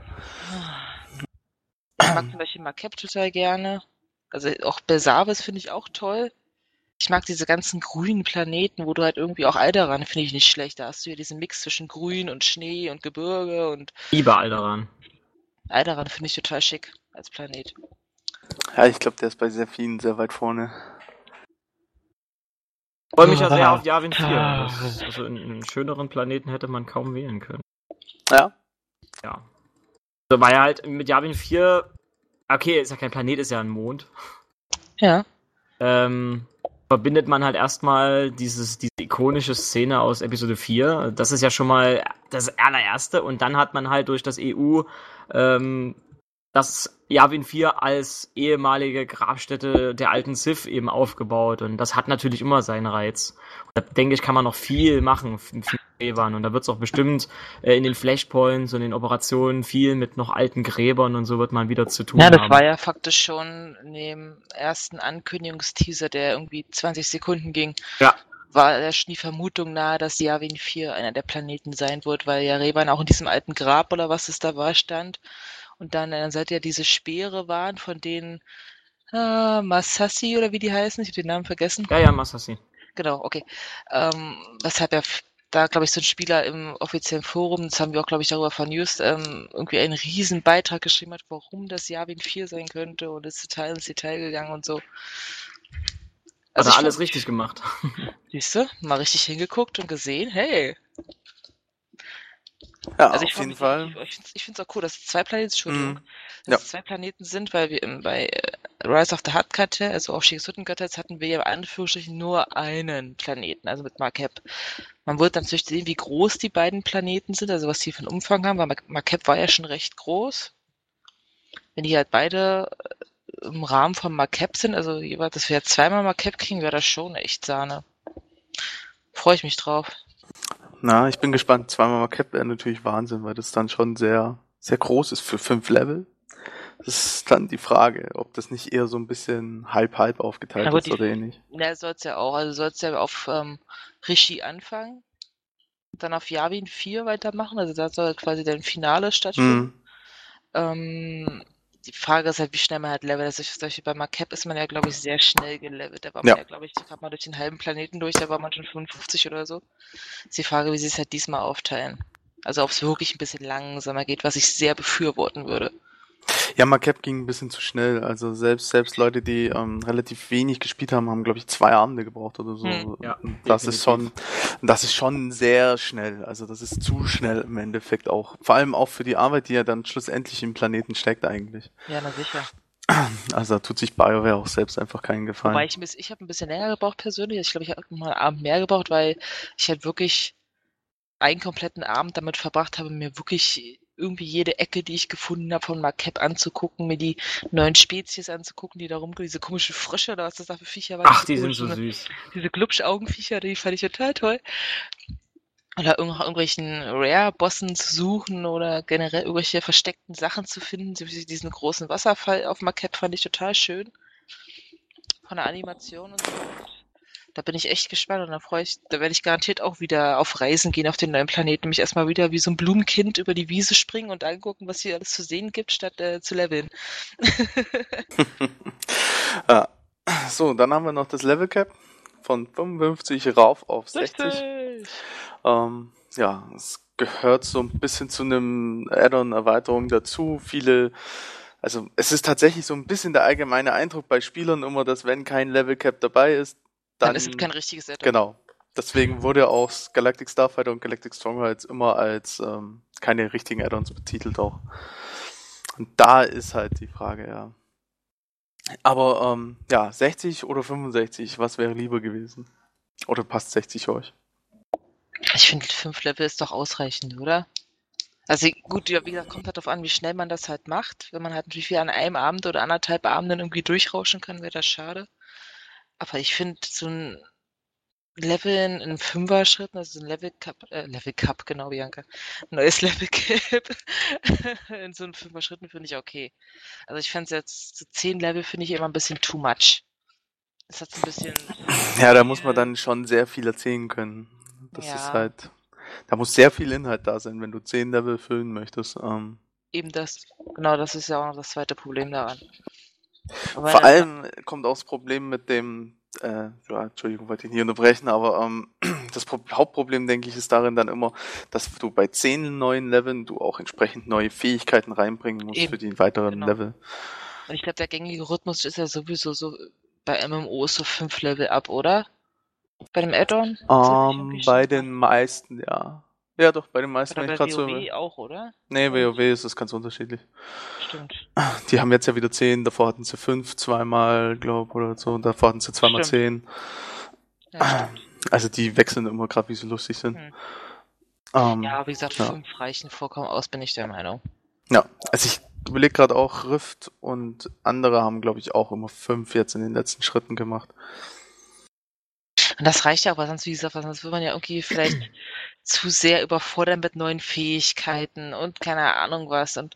Ich mag zum Beispiel Makep total gerne. Also auch Belsavis finde ich auch toll. Ich mag diese ganzen grünen Planeten, wo du halt irgendwie auch Alderan finde ich nicht schlecht. Da hast du ja diesen Mix zwischen Grün und Schnee und Gebirge und. Liebe Alderan. Alderan finde ich total schick als Planet. Ja, ich glaube, der ist bei sehr vielen sehr weit vorne. Ich freue mich ja sehr auf Yavin 4. Also einen schöneren Planeten hätte man kaum wählen können. Ja. Ja. Also war ja halt mit Yavin 4, okay, ist ja kein Planet, ist ja ein Mond. Ja. Ähm, verbindet man halt erstmal dieses, diese ikonische Szene aus Episode 4. Das ist ja schon mal das allererste. Und dann hat man halt durch das EU ähm, das Yavin 4 als ehemalige Grabstätte der alten Sith eben aufgebaut und das hat natürlich immer seinen Reiz. Und da denke ich, kann man noch viel machen Gräbern und da wird es auch bestimmt äh, in den Flashpoints und in den Operationen viel mit noch alten Gräbern und so wird man wieder zu tun haben. Ja, das war ja faktisch schon in dem ersten Ankündigungsteaser, der irgendwie 20 Sekunden ging. Ja. war ja schon die Vermutung nahe, dass Yavin 4 einer der Planeten sein wird, weil ja Revan auch in diesem alten Grab oder was es da war stand. Und dann an der Seite ja diese Speere waren, von denen äh, Masassi oder wie die heißen, ich habe den Namen vergessen. Ja, ja, Masassi. Genau, okay. Ähm, weshalb ja da, glaube ich, so ein Spieler im offiziellen Forum, das haben wir auch, glaube ich, darüber vernewst, ähm, irgendwie einen riesen Beitrag geschrieben hat, warum das Yavin 4 sein könnte und ist total ins Detail gegangen und so. Also Hat er alles fand, richtig gemacht. Siehst du, mal richtig hingeguckt und gesehen, hey. Ja, also auf jeden Fall. Ich, ich finde es auch cool, dass es zwei Planeten, Entschuldigung, mm, dass ja. es zwei Planeten sind, weil wir im, bei äh, Rise of the Hut Cartel, also Aufstieg des Hüttengötters, hatten wir ja in Anführungsstrichen nur einen Planeten, also mit Markep. Man wird natürlich sehen, wie groß die beiden Planeten sind, also was die für einen Umfang haben, weil Markep war ja schon recht groß. Wenn die halt beide äh, im Rahmen von Markep sind, also jeweils, dass wir zweimal Markep kriegen, wäre das schon echt Sahne. Freue ich mich drauf. Na, ich bin gespannt. Zweimal Markep wäre natürlich Wahnsinn, weil das dann schon sehr, sehr groß ist für fünf Level. Das ist dann die Frage, ob das nicht eher so ein bisschen halb-halb aufgeteilt ist oder ähnlich. Ja, soll es ja auch. Also soll es ja auf ähm, Rishi anfangen, dann auf Yavin 4 weitermachen. Also da soll quasi dein Finale stattfinden. Mhm. Ähm, die Frage ist halt, wie schnell man halt levelt. Also zum Beispiel bei Marcap ist man ja, glaube ich, sehr schnell gelevelt. Da war man ja, ja glaube ich, gerade mal durch den halben Planeten durch, da war man schon 55 oder so. Ist die Frage, wie sie es halt diesmal aufteilen. Also ob es wirklich ein bisschen langsamer geht, was ich sehr befürworten würde. Ja, Marquette ging ein bisschen zu schnell. Also selbst selbst Leute, die ähm, relativ wenig gespielt haben, haben glaube ich zwei Abende gebraucht oder so. Hm, ja, das definitiv. ist schon, das ist schon sehr schnell. Also das ist zu schnell im Endeffekt auch. Vor allem auch für die Arbeit, die ja dann schlussendlich im Planeten steckt eigentlich. Ja, na sicher. Also da tut sich BioWare auch selbst einfach keinen Gefallen. Wobei ich, ich habe ein bisschen länger gebraucht persönlich. Ich glaube, ich habe mal einen Abend mehr gebraucht, weil ich halt wirklich einen kompletten Abend damit verbracht habe, mir wirklich irgendwie jede Ecke, die ich gefunden habe, von Marquette anzugucken, mir die neuen Spezies anzugucken, die da rumgehen, diese komischen Frösche oder was das da für Viecher waren. Ach, die sind so süß. Diese Glubschaugenviecher, die fand ich total toll. Oder irgend irgendwelchen Rare-Bossen zu suchen oder generell irgendwelche versteckten Sachen zu finden. Diesen großen Wasserfall auf Marquette fand ich total schön. Von der Animation und so. Da bin ich echt gespannt und da freue ich, da werde ich garantiert auch wieder auf Reisen gehen auf den neuen Planeten, mich erstmal wieder wie so ein Blumenkind über die Wiese springen und angucken, was hier alles zu sehen gibt, statt äh, zu leveln. ja. So, dann haben wir noch das Level Cap von 55 rauf auf 60. Ähm, ja, es gehört so ein bisschen zu einem Add-on-Erweiterung dazu. Viele also es ist tatsächlich so ein bisschen der allgemeine Eindruck bei Spielern immer, dass wenn kein Level Cap dabei ist, dann, dann ist es kein richtiges Add-on. Genau. Deswegen wurde auch Galactic Starfighter und Galactic Strongholds immer als ähm, keine richtigen Add-ons betitelt auch. Und da ist halt die Frage, ja. Aber ähm, ja, 60 oder 65, was wäre lieber gewesen? Oder passt 60 euch? Ich finde, 5 Level ist doch ausreichend, oder? Also gut, wie gesagt, kommt halt darauf an, wie schnell man das halt macht. Wenn man halt natürlich wie an einem Abend oder anderthalb Abenden irgendwie durchrauschen kann, wäre das schade. Aber ich finde so ein Leveln in Fünfer-Schritten, also so ein Level Cup, äh, Level Cup, genau, Bianca. Neues Level Cap in so einen Fünfer-Schritten finde ich okay. Also ich fände jetzt so zehn Level finde ich immer ein bisschen too much. Das hat so ein bisschen. Ja, da muss man dann schon sehr viel erzählen können. Das ja. ist halt. Da muss sehr viel Inhalt da sein, wenn du zehn Level füllen möchtest. Ähm. Eben das. Genau, das ist ja auch noch das zweite Problem daran. Aber Vor allem kommt auch das Problem mit dem, äh, ja, Entschuldigung, wollte ich nicht unterbrechen, aber ähm, das Pro Hauptproblem, denke ich, ist darin dann immer, dass du bei zehn neuen Leveln du auch entsprechend neue Fähigkeiten reinbringen musst Eben. für die weiteren genau. Level. Und ich glaube, der gängige Rhythmus ist ja sowieso so bei MMOs so fünf Level ab, oder? Bei dem Add-on? Um, ähm, bei den meisten, ja. Ja, doch, bei den meisten. Oder bei WoW so, auch, oder? Nee, WoW ist das ganz unterschiedlich. Stimmt. Die haben jetzt ja wieder 10, davor hatten sie 5 zweimal, glaub oder so, und davor hatten sie zweimal 10. Ja, also die wechseln immer gerade, wie sie lustig sind. Hm. Um, ja, wie gesagt, 5 ja. reichen vollkommen aus, bin ich der Meinung. Ja, also ich überlege gerade auch, Rift und andere haben, glaube ich, auch immer 5 jetzt in den letzten Schritten gemacht. Und das reicht ja aber sonst, wie gesagt, sonst will man ja irgendwie vielleicht zu sehr überfordern mit neuen Fähigkeiten und keine Ahnung was. Und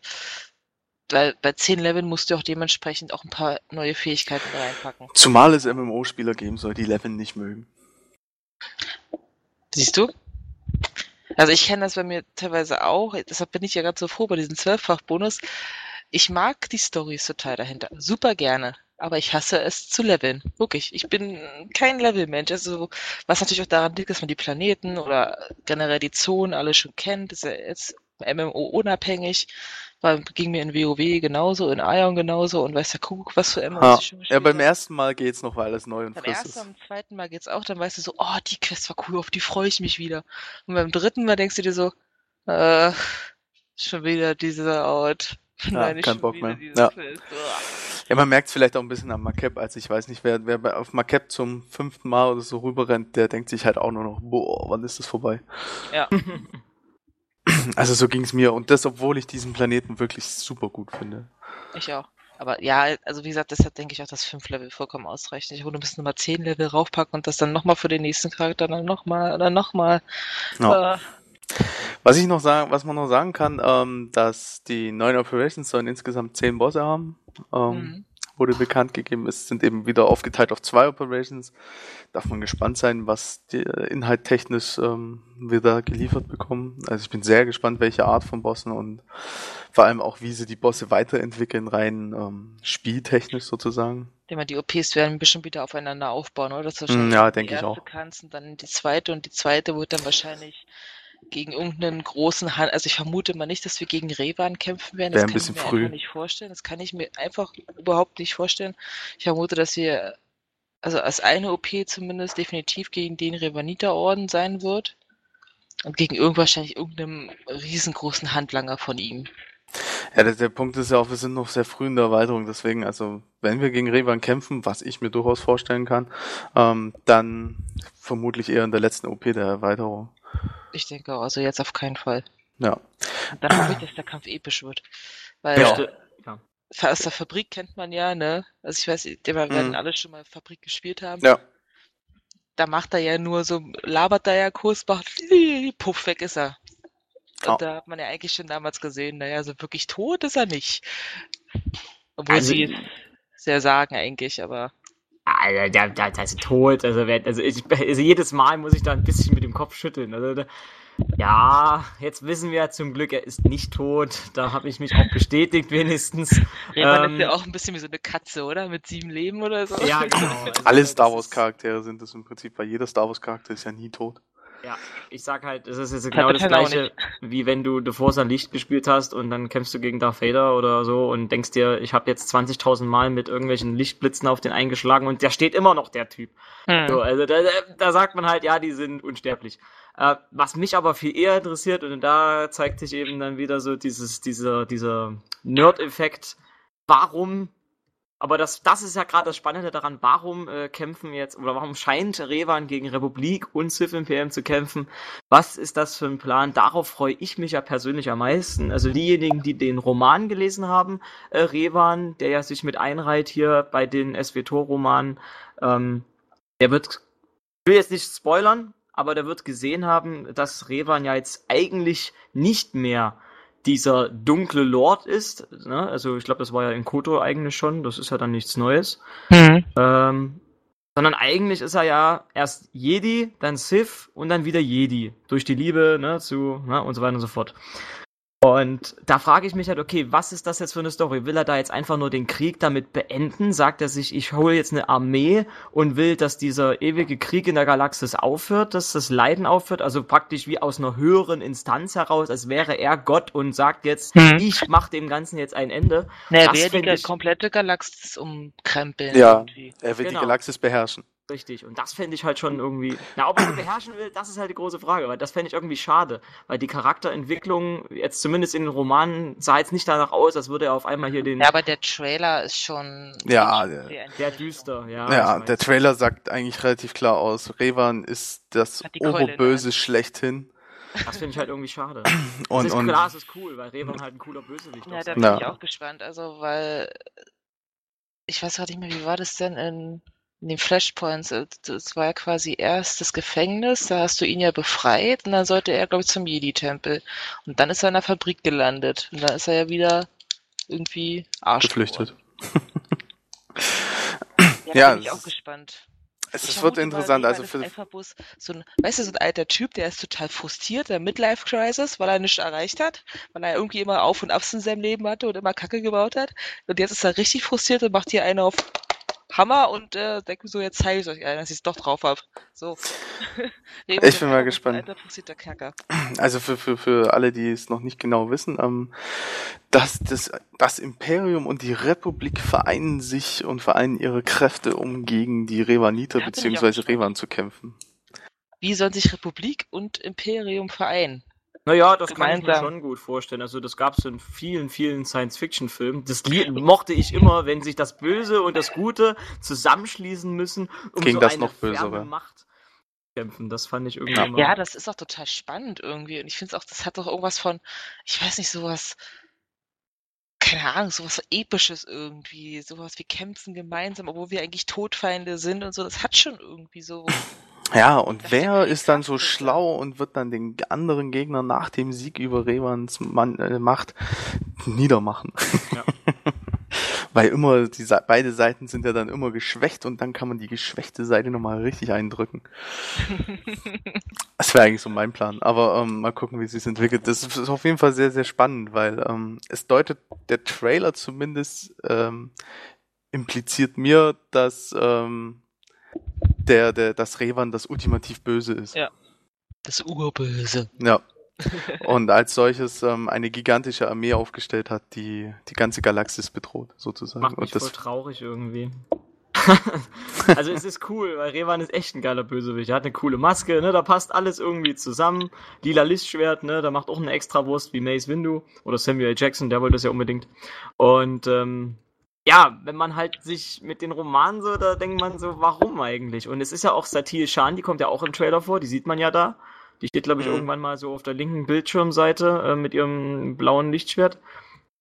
weil bei 10 Leveln musst du auch dementsprechend auch ein paar neue Fähigkeiten reinpacken. Zumal es MMO-Spieler geben soll, die Leveln nicht mögen. Siehst du? Also ich kenne das bei mir teilweise auch, deshalb bin ich ja ganz so froh bei diesem Zwölffach-Bonus. Ich mag die Storys total dahinter, super gerne, aber ich hasse es zu leveln, wirklich. Ich bin kein Levelmensch, also was natürlich auch daran liegt, dass man die Planeten oder generell die Zonen alle schon kennt, ist ja jetzt MMO unabhängig, war, ging mir in WoW genauso, in Ion genauso und weiß der Kuckuck, was für MMOs Ja, ich schon ja beim habe. ersten Mal geht's noch, weil alles neu und Beim frisch ersten, ist. beim zweiten Mal geht's auch, dann weißt du so, oh, die Quest war cool, auf die freue ich mich wieder. Und beim dritten Mal denkst du dir so, äh, schon wieder diese Out. Nein, nicht kein Bock mehr. Ja. Ja, man merkt es vielleicht auch ein bisschen am Macap. Also ich weiß nicht, wer, wer auf Macap zum fünften Mal oder so rüberrennt, der denkt sich halt auch nur noch, boah, wann ist das vorbei? Ja. Also so ging's mir. Und das, obwohl ich diesen Planeten wirklich super gut finde. Ich auch. Aber ja, also wie gesagt, deshalb denke ich auch, dass 5 Level vollkommen ausreichen. Ich würde ein bisschen nochmal 10 Level raufpacken und das dann nochmal für den nächsten Charakter, dann nochmal, dann nochmal. Ja. Äh, Was ich noch sagen, was man noch sagen kann, ähm, dass die neuen Operations sollen insgesamt zehn Bosse haben. Ähm, mhm. wurde bekannt gegeben. Es sind eben wieder aufgeteilt auf zwei Operations. Darf man gespannt sein, was die äh, Inhalt technisch ähm, wir da geliefert bekommen. Also ich bin sehr gespannt, welche Art von Bossen und vor allem auch, wie sie die Bosse weiterentwickeln, rein ähm, spieltechnisch sozusagen. Ich denke mal, die OPs werden bestimmt wieder aufeinander aufbauen, oder? Das ist Mm, wahrscheinlich ja, denke ich auch. kannst und dann die zweite und die zweite wird dann wahrscheinlich gegen irgendeinen großen Hand, also ich vermute mal nicht, dass wir gegen Revan kämpfen werden. Das Wäre ein kann bisschen ich mir früh. einfach nicht vorstellen. Das kann ich mir einfach überhaupt nicht vorstellen. Ich vermute, dass wir, also als eine OP zumindest definitiv gegen den Revanita-Orden sein wird. Und gegen irgend wahrscheinlich irgendeinem riesengroßen Handlanger von ihm. Ja, der, der Punkt ist ja auch, wir sind noch sehr früh in der Erweiterung, deswegen, also wenn wir gegen Revan kämpfen, was ich mir durchaus vorstellen kann, ähm, dann vermutlich eher in der letzten OP der Erweiterung. Ich denke auch, also jetzt auf keinen Fall. Ja. Und dann hoffe ich, dass der Kampf episch wird. Weil Ja. Ja. aus der Fabrik kennt man ja, ne? Also ich weiß, wir werden Mhm. alle schon mal Fabrik gespielt haben. Ja. Da macht er ja nur so, labert er ja kurz, macht, puff, weg ist er. Und Ja. da hat man ja eigentlich schon damals gesehen, naja, so wirklich tot ist er nicht. Obwohl Also- sie es sehr sagen eigentlich, aber Alter, der, der, der ist tot. Also, also, ich, also jedes Mal muss ich da ein bisschen mit dem Kopf schütteln. Also, da, ja, jetzt wissen wir zum Glück, er ist nicht tot. Da habe ich mich auch bestätigt, wenigstens. Revan Ähm, ist ja auch ein bisschen wie so eine Katze, oder? Mit sieben Leben oder so. Ja, genau. Also, Alle das Star ist- Wars Charaktere sind das im Prinzip, weil jeder Star Wars Charakter ist ja nie tot. Ja, ich sag halt, es ist jetzt genau das gleiche, wie wenn du The Force Licht gespielt hast und dann kämpfst du gegen Darth Vader oder so und denkst dir, ich habe jetzt 20.000 Mal mit irgendwelchen Lichtblitzen auf den eingeschlagen und der steht immer noch, der Typ. Hm. So, also da, da- da sagt man halt, ja, die sind unsterblich. Äh, was mich aber viel eher interessiert, und da zeigt sich eben dann wieder so dieses, dieser, dieser Nerd-Effekt, warum, aber das, das ist ja gerade das Spannende daran, warum äh, kämpfen jetzt, oder warum scheint Revan gegen Republik und Sith Imperium zu kämpfen? Was ist das für ein Plan? Darauf freue ich mich ja persönlich am meisten. Also diejenigen, die den Roman gelesen haben, äh, Revan, der ja sich mit einreiht hier bei den SWTOR-Romanen, ähm, der wird, ich will jetzt nicht spoilern, aber der wird gesehen haben, dass Revan ja jetzt eigentlich nicht mehr dieser dunkle Lord ist. Ne? Also ich glaube, das war ja in Koto eigentlich schon, das ist ja dann nichts Neues. Hm. Ähm, sondern eigentlich ist er ja erst Jedi, dann Sith und dann wieder Jedi. Durch die Liebe ne, zu ne, und so weiter und so fort. Und da frage ich mich halt, okay, was ist das jetzt für eine Story? Will er da jetzt einfach nur den Krieg damit beenden? Sagt er sich, ich hole jetzt eine Armee und will, dass dieser ewige Krieg in der Galaxis aufhört, dass das Leiden aufhört? Also praktisch wie aus einer höheren Instanz heraus, als wäre er Gott und sagt jetzt, Hm. ich mache dem Ganzen jetzt ein Ende. Naja, Das wer die ich- komplette Galaxis umkrempeln. Ja. irgendwie. Er will Genau. die Galaxis beherrschen. Richtig, und das fände ich halt schon irgendwie. Na, ob er sie beherrschen will, das ist halt die große Frage, weil das fände ich irgendwie schade. Weil die Charakterentwicklung, jetzt zumindest in den Romanen, sah jetzt nicht danach aus, als würde er auf einmal hier den. Ja, aber der Trailer ist schon. Ja, sehr der- düster, ja. Ja, der. Trailer sagt eigentlich relativ klar aus, Revan ist das der Oberböse schlechthin. Das finde ich halt irgendwie schade. Und, es ist und klar, es ist cool, weil Revan halt ein cooler Bösewicht Ja, auch da bin Ja. ich auch gespannt. Also, weil ich weiß gerade nicht mehr, wie war das denn in, in den Flashpoints? Äh, Das war ja quasi erst das Gefängnis, da hast du ihn ja befreit und dann sollte er, glaube ich, zum Jedi-Tempel. Und dann ist er in der Fabrik gelandet. Und dann ist er ja wieder irgendwie Arsch geflüchtet. Ja, da Ja, bin ich auch gespannt. Es, Ich es wird interessant. Also für, einfach bloß so ein, weißt du, so ein alter Typ, der ist total frustriert, der Midlife Crisis, weil er nichts erreicht hat, weil er irgendwie immer Auf und Abs in seinem Leben hatte und immer Kacke gebaut hat. Und jetzt ist er richtig frustriert und macht hier einen auf Hammer und äh, denkt mir so, jetzt zeige ich euch einen, dass ich es doch drauf hab. So. Ich bin mal gespannt. Also für, für, für alle, die es noch nicht genau wissen, ähm, dass das, das Imperium und die Republik vereinen sich und vereinen ihre Kräfte, um gegen die Revaniter gespannt. Revan zu kämpfen. Wie sollen sich Republik und Imperium vereinen? Naja, das kann ich mir Gemeinsam. schon gut vorstellen. Also das gab es in vielen, vielen Science-Fiction-Filmen. Das mochte ich immer, wenn sich das Böse und das Gute zusammenschließen müssen, um Gegen so das eine noch Bösere. Macht zu kämpfen. Das fand ich irgendwie Ja. immer... Ja, das ist auch total spannend irgendwie. Und ich finde es auch, das hat doch irgendwas von, ich weiß nicht, sowas, keine Ahnung, sowas so Episches irgendwie. Sowas wie kämpfen gemeinsam, obwohl wir eigentlich Todfeinde sind und so. Das hat schon irgendwie so. Ja, und wer ist dann so schlau und wird dann den anderen Gegner nach dem Sieg über Revans äh, Macht niedermachen? Ja. Weil immer, die, beide Seiten sind ja dann immer geschwächt und dann kann man die geschwächte Seite nochmal richtig eindrücken. Das wäre eigentlich so mein Plan. Aber ähm, mal gucken, wie es sich entwickelt. Das ist auf jeden Fall sehr, sehr spannend, weil ähm, es deutet, der Trailer zumindest ähm, impliziert mir, dass ähm, der, der, das Revan das ultimativ Böse ist. Ja. Das Urböse. Ja. Und als solches ähm, eine gigantische Armee aufgestellt hat, die die ganze Galaxis bedroht, sozusagen. Macht mich Und voll das, traurig irgendwie. also es ist cool, weil Revan ist echt ein geiler Bösewicht. Er hat eine coole Maske, ne? Da passt alles irgendwie zusammen. Lila Lichtschwert, ne? Da macht auch eine Extrawurst wie Mace Windu oder Samuel. Jackson, der wollte das ja unbedingt. Und ähm, ja, wenn man halt sich mit den Romanen so, da denkt man so, warum eigentlich? Und es ist ja auch Satir Shan, die kommt ja auch im Trailer vor, die sieht man ja da. Die steht, glaube ich, Mhm. irgendwann mal so auf der linken Bildschirmseite äh, mit ihrem blauen Lichtschwert.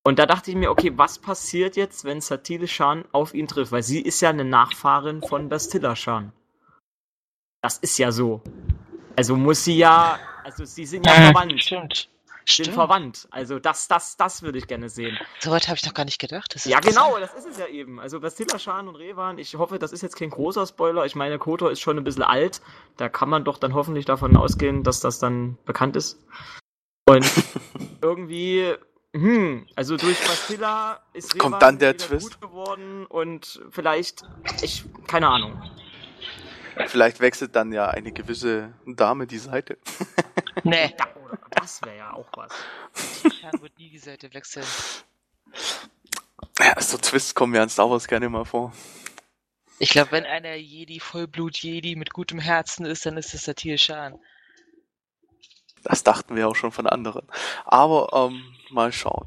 Und da dachte ich mir, okay, was passiert jetzt, wenn Satile Shan auf ihn trifft? Weil sie ist ja eine Nachfahrin von Bastilla Shan. Das ist ja so. Also muss sie ja, also sie sind ja verwandt. Stimmt. Stimmt. verwandt. Also das, das, das würde ich gerne sehen. So weit habe ich noch gar nicht gedacht. Ja, genau, das ist es ja eben. Also Bastilla Shan und Revan, ich hoffe, das ist jetzt kein großer Spoiler. Ich meine, Kotor ist schon ein bisschen alt. Da kann man doch dann hoffentlich davon ausgehen, dass das dann bekannt ist. Und irgendwie, hm, also durch Bastilla ist Revan Kommt dann der Twist? gut geworden und vielleicht, ich, keine Ahnung. Vielleicht wechselt dann ja eine gewisse Dame die Seite. Nee, das wäre ja auch was. Shan wird nie die Seite wechseln. Ja, so Twists kommen ja in Star Wars gerne mal vor. Ich glaube, wenn einer Jedi, Vollblut-Jedi mit gutem Herzen ist, dann ist es Satir Shan. Das dachten wir auch schon von anderen. Aber ähm, mal schauen.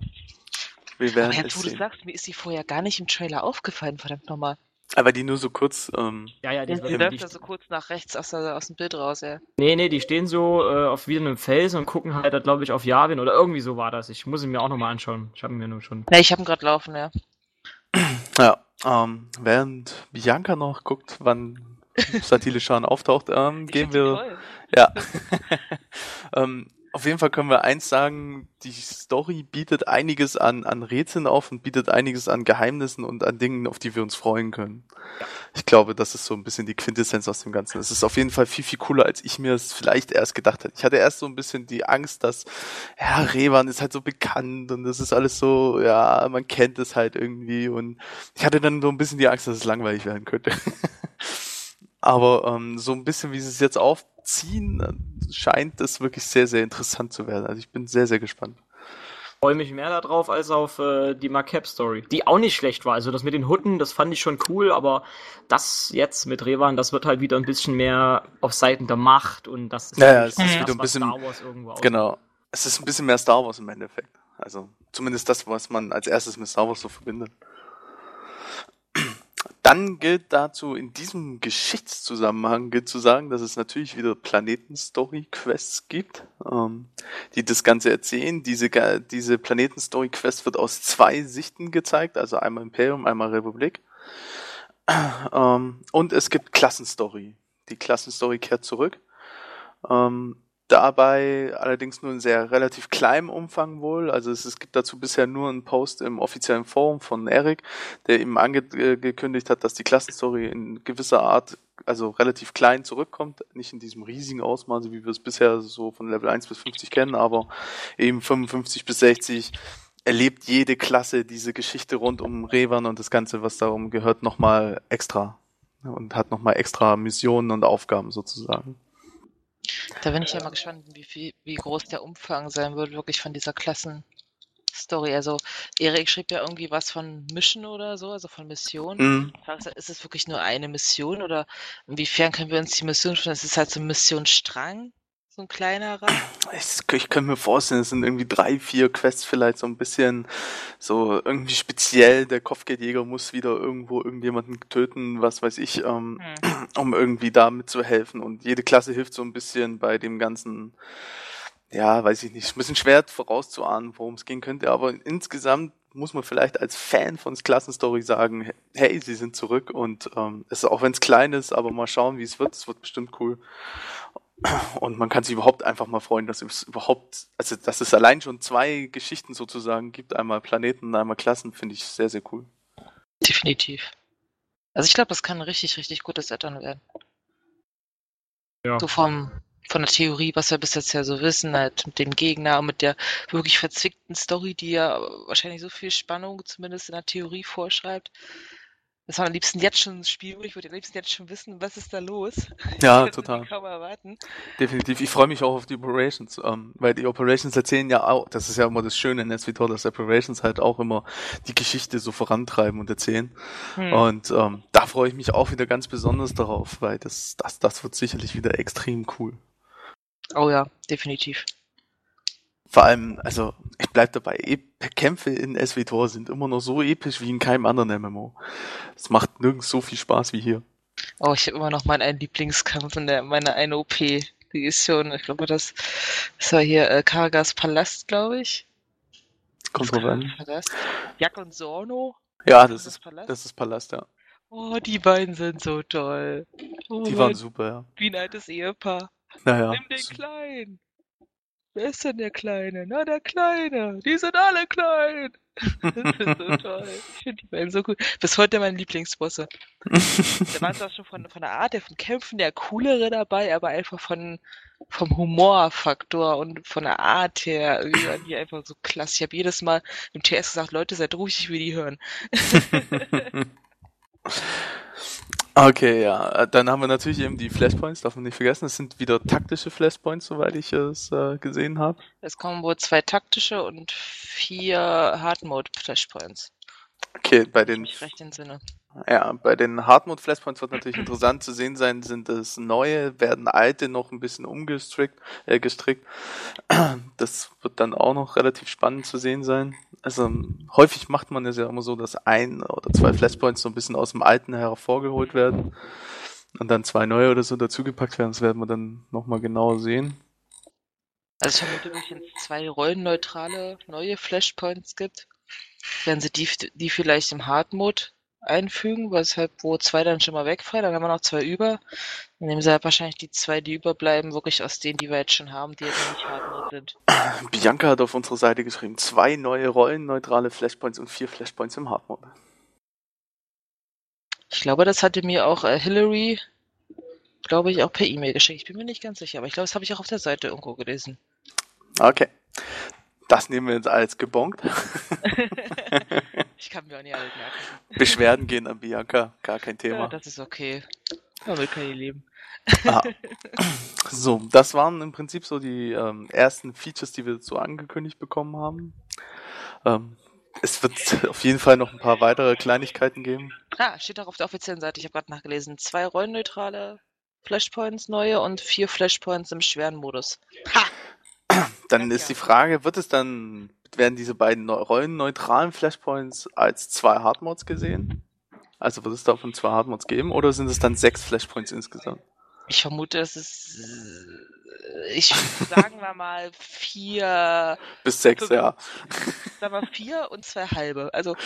Wir werden Aber es jetzt, wo du sehen. sagst, mir ist sie vorher gar nicht im Trailer aufgefallen, verdammt nochmal. Aber die nur so kurz. Ähm, Ja, ja, die, Die läuft da so kurz nach rechts aus, aus dem Bild raus, ja. Nee, nee, die stehen so äh, auf wie einem Fels und gucken halt, glaube ich, auf Yavin oder irgendwie so war das. Ich muss ihn mir auch nochmal anschauen. Ich habe ihn mir nur schon. Ne, ich habe ihn gerade laufen, ja. ja, ähm, während Bianca noch guckt, wann Satile Shan auftaucht, ähm, gehen wir. toll. Ja. ähm, auf jeden Fall können wir eins sagen, die Story bietet einiges an, an Rätseln auf und bietet einiges an Geheimnissen und an Dingen, auf die wir uns freuen können. Ich glaube, das ist so ein bisschen die Quintessenz aus dem Ganzen. Es ist auf jeden Fall viel, viel cooler, als ich mir es vielleicht erst gedacht hätte. Ich hatte erst so ein bisschen die Angst, dass, ja, Revan ist halt so bekannt und das ist alles so, ja, man kennt es halt irgendwie und ich hatte dann so ein bisschen die Angst, dass es langweilig werden könnte. Aber ähm, so ein bisschen, wie sie es jetzt aufziehen, scheint es wirklich sehr, sehr interessant zu werden. Also ich bin sehr, sehr gespannt. freue mich mehr darauf als auf äh, die Macab Story, die auch nicht schlecht war. Also das mit den Hutten, das fand ich schon cool, aber das jetzt mit Revan, das wird halt wieder ein bisschen mehr auf Seiten der Macht und das ist Ja, ja, wirklich es ist wieder ein bisschen- Star Wars irgendwo ausmacht. Genau. Es ist ein bisschen mehr Star Wars im Endeffekt. Also zumindest das, was man als erstes mit Star Wars so verbindet. Dann gilt dazu in diesem Geschichtszusammenhang gilt zu sagen, dass es natürlich wieder Planeten-Story-Quests gibt, ähm, die das Ganze erzählen. Diese, diese Planeten-Story-Quest wird aus zwei Sichten gezeigt, also einmal Imperium, einmal Republik. Ähm, und es gibt Klassenstory. Die Klassenstory kehrt zurück. Ähm, dabei allerdings nur in sehr relativ kleinem Umfang wohl. Also es, es gibt dazu bisher nur einen Post im offiziellen Forum von Eric, der ihm angekündigt hat, dass die Klassenstory in gewisser Art also relativ klein zurückkommt, nicht in diesem riesigen Ausmaße, wie wir es bisher so von Level 1 bis 50 kennen, aber eben 55 bis 60 erlebt jede Klasse diese Geschichte rund um Revan und das Ganze, was darum gehört, nochmal extra und hat nochmal extra Missionen und Aufgaben sozusagen. Da bin ich ja mal gespannt, wie, viel, wie groß der Umfang sein wird, wirklich von dieser Klassenstory. Also, Erik schrieb ja irgendwie was von Mission oder so, also von Mission. Mhm. Ist es wirklich nur eine Mission oder inwiefern können wir uns die Mission schon? Es ist halt so ein Missionsstrang, so ein kleinerer. Ich, ich könnte mir vorstellen, es sind irgendwie drei, vier Quests vielleicht so ein bisschen so irgendwie speziell. Der Kopfgeldjäger muss wieder irgendwo irgendjemanden töten, was weiß ich, ähm, Hm. um irgendwie da mitzuhelfen. Und jede Klasse hilft so ein bisschen bei dem ganzen, ja, weiß ich nicht, ist ein bisschen schwer vorauszuahnen, worum es gehen könnte. Aber insgesamt muss man vielleicht als Fan von Klassenstory sagen, hey, sie sind zurück und ähm, es ist auch wenn es klein ist, aber mal schauen, wie es wird. Es wird bestimmt cool. Und man kann sich überhaupt einfach mal freuen, dass es überhaupt, also dass es allein schon zwei Geschichten sozusagen gibt, einmal Planeten und einmal Klassen, finde ich sehr, sehr cool. Definitiv. Also ich glaube, das kann ein richtig, richtig gutes Addon werden. Ja. So vom, von der Theorie, was wir bis jetzt ja so wissen, halt mit dem Gegner und mit der wirklich verzwickten Story, die ja wahrscheinlich so viel Spannung zumindest in der Theorie vorschreibt. Das war am liebsten jetzt schon ein Spiel, ich würde am liebsten jetzt schon wissen, was ist da los. Ja, Ich total. kaum erwarten. Definitiv. Ich freue mich auch auf die Operations, ähm, weil die Operations erzählen ja auch, das ist ja immer das Schöne in SWTOR, dass Operations halt auch immer die Geschichte so vorantreiben und erzählen. Hm. Und ähm, da freue ich mich auch wieder ganz besonders darauf, weil das, das, das wird sicherlich wieder extrem cool. Oh ja, definitiv. Vor allem, also ich bleib dabei, Ep Kämpfe in SWTOR sind immer noch so episch wie in keinem anderen MMO. Es macht nirgends so viel Spaß wie hier. Oh, ich habe immer noch meinen einen Lieblingskampf in der meine eine OP. Die ist schon, ich glaube, das, das war hier äh, Kargas Palast, glaube ich. Kommt drauf an. Jak und Sorno. Ja, das Kargas ist, Palast. das ist Palast, ja. Oh, die beiden sind so toll. Oh, Die waren Mann, super, ja. wie ein altes Ehepaar. Naja. Nimm den Kleinen. Wer ist denn der Kleine? Na, der Kleine. Die sind alle klein. Das ist so toll. Ich finde die beiden so cool. Bis heute meine Lieblingsbosse. Da waren zwar schon von, von der Art der von Kämpfen der coolere dabei, aber einfach von, vom Humorfaktor und von der Art her die einfach so klasse. Ich habe jedes Mal im TS gesagt, Leute, seid ruhig, ich will die hören. Okay, ja. Dann haben wir natürlich eben die Flashpoints, darf man nicht vergessen. Es sind wieder taktische Flashpoints, soweit ich es äh, gesehen habe. Es kommen wohl zwei taktische und vier Hard-Mode-Flashpoints. Okay, bei den ich recht entsinne. Ja, bei den Hardmode Flashpoints wird natürlich interessant zu sehen sein, sind es neue, werden alte noch ein bisschen umgestrickt, äh, gestrickt. Das wird dann auch noch relativ spannend zu sehen sein. Also häufig macht man es ja immer so, dass ein oder zwei Flashpoints so ein bisschen aus dem alten hervorgeholt werden und dann zwei neue oder so dazugepackt werden. Das werden wir dann nochmal genauer sehen. Also ich vermute, wenn es zwei rollenneutrale neue Flashpoints gibt, werden sie die, die vielleicht im Hard-Mode einfügen, weshalb wo zwei dann schon mal wegfallen, dann haben wir noch zwei über. Dann nehmen sie halt wahrscheinlich die zwei, die überbleiben, wirklich aus denen, die wir jetzt schon haben, die jetzt noch nicht Hard-Mode sind. Bianca hat auf unserer Seite geschrieben, zwei neue rollenneutrale Flashpoints und vier Flashpoints im Hardmode. Ich glaube, das hatte mir auch äh, Hillary, glaube ich, auch per E-Mail geschickt. Ich bin mir nicht ganz sicher, aber ich glaube, das habe ich auch auf der Seite irgendwo gelesen. Okay. Das nehmen wir jetzt als gebongt. ich kann mir auch nicht alles merken. Beschwerden gehen an Bianca, gar kein Ja, Thema. das ist okay. Damit kann ich leben. Ah. So, das waren im Prinzip so die ähm, ersten Features, die wir so angekündigt bekommen haben. Ähm, es wird auf jeden Fall noch ein paar weitere Kleinigkeiten geben. Ah, steht auch auf der offiziellen Seite. Ich habe gerade nachgelesen. Zwei rollenneutrale Flashpoints neue und vier Flashpoints im schweren Modus. Ha! Dann Ja, ist die ja. Frage, wird es dann, werden diese beiden neu- rollenneutralen Flashpoints als zwei Hardmods gesehen? Also wird es davon zwei Hardmods geben oder sind es dann sechs Flashpoints insgesamt? Ich vermute, es ist, ich sagen wir mal vier, Bis sechs, Fünf. ja. sagen wir vier und zwei halbe. Also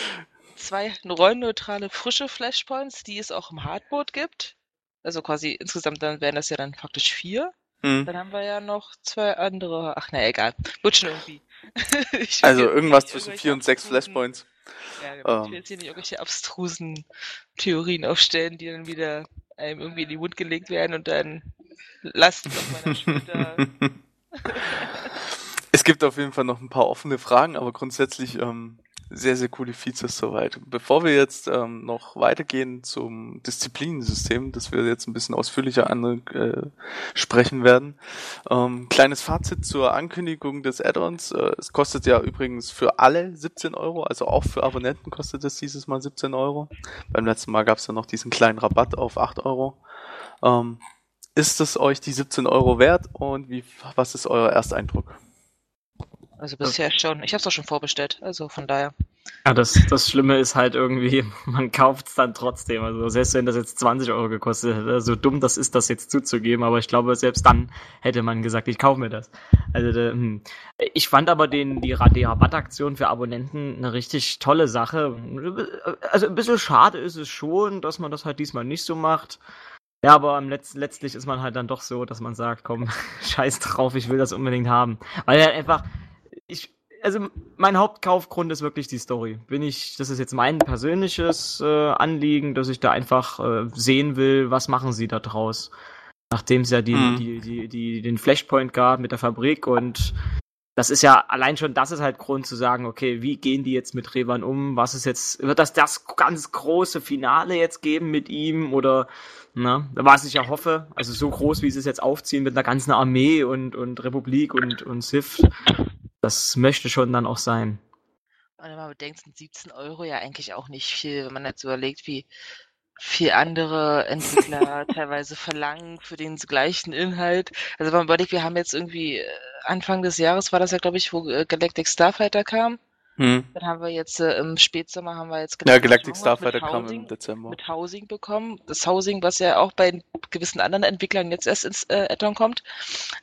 zwei rollenneutrale frische Flashpoints, die es auch im Hardmode gibt. Also quasi insgesamt dann wären das ja dann praktisch vier. Hm. Dann haben wir ja noch zwei andere. Ach na egal. Wird schon irgendwie. Also irgendwas zwischen vier und sechs Flashpoints. Ja, genau. Ich Ähm. will jetzt hier nicht irgendwelche abstrusen Theorien aufstellen, die dann wieder einem irgendwie in die Mund gelegt werden und dann Last auf meiner Schulter. es gibt auf jeden Fall noch ein paar offene Fragen, aber grundsätzlich ähm, sehr, sehr coole Features soweit. Bevor wir jetzt ähm, noch weitergehen zum Disziplinensystem, das wir jetzt ein bisschen ausführlicher ansprechen äh, werden, ähm, kleines Fazit zur Ankündigung des Add-ons. Äh, es kostet ja übrigens für alle 17 Euro, also auch für Abonnenten kostet es dieses Mal 17 Euro. Beim letzten Mal gab es ja noch diesen kleinen Rabatt auf 8 Euro. Ähm, ist es euch die 17 Euro wert und wie, was ist euer Ersteindruck? Also bisher schon. Ich habe es auch schon vorbestellt, also von daher. Ja, das, das Schlimme ist halt irgendwie, man kauft es dann trotzdem. Also selbst wenn das jetzt 20 Euro gekostet hätte, so dumm das ist, das jetzt zuzugeben, aber ich glaube, selbst dann hätte man gesagt, ich kaufe mir das. Also hm. ich fand aber den, die, die Rabattaktion für Abonnenten eine richtig tolle Sache. Also ein bisschen schade ist es schon, dass man das halt diesmal nicht so macht. Ja, aber Letz letztlich ist man halt dann doch so, dass man sagt, komm, scheiß drauf, ich will das unbedingt haben. Weil er einfach, ich, also mein Hauptkaufgrund ist wirklich die Story. Bin ich, das ist jetzt mein persönliches äh, Anliegen, dass ich da einfach äh, sehen will, was machen sie da draus. Nachdem es ja die, mhm. die, die, die, den Flashpoint gab mit der Fabrik und das ist ja allein schon, das ist halt Grund zu sagen, okay, wie gehen die jetzt mit Revan um? Was ist jetzt, wird das das ganz große Finale jetzt geben mit ihm oder, na, was ich ja hoffe, also so groß, wie sie es jetzt aufziehen mit einer ganzen Armee und, und Republik und, und Sith, das möchte schon dann auch sein. Wenn man bedenkt, sind 17 Euro ja eigentlich auch nicht viel, wenn man jetzt überlegt, wie viel andere Entwickler teilweise verlangen für den gleichen Inhalt. Also wenn man überlegt, wir haben jetzt irgendwie äh, Anfang des Jahres war das ja, glaube ich, wo äh, Galactic Starfighter kam. Hm. Dann haben wir jetzt äh, im Spätsommer haben wir jetzt Galactic, ja, Galactic Starfighter kam im Dezember. Mit Housing bekommen. Das Housing, was ja auch bei gewissen anderen Entwicklern jetzt erst ins äh, Addon kommt,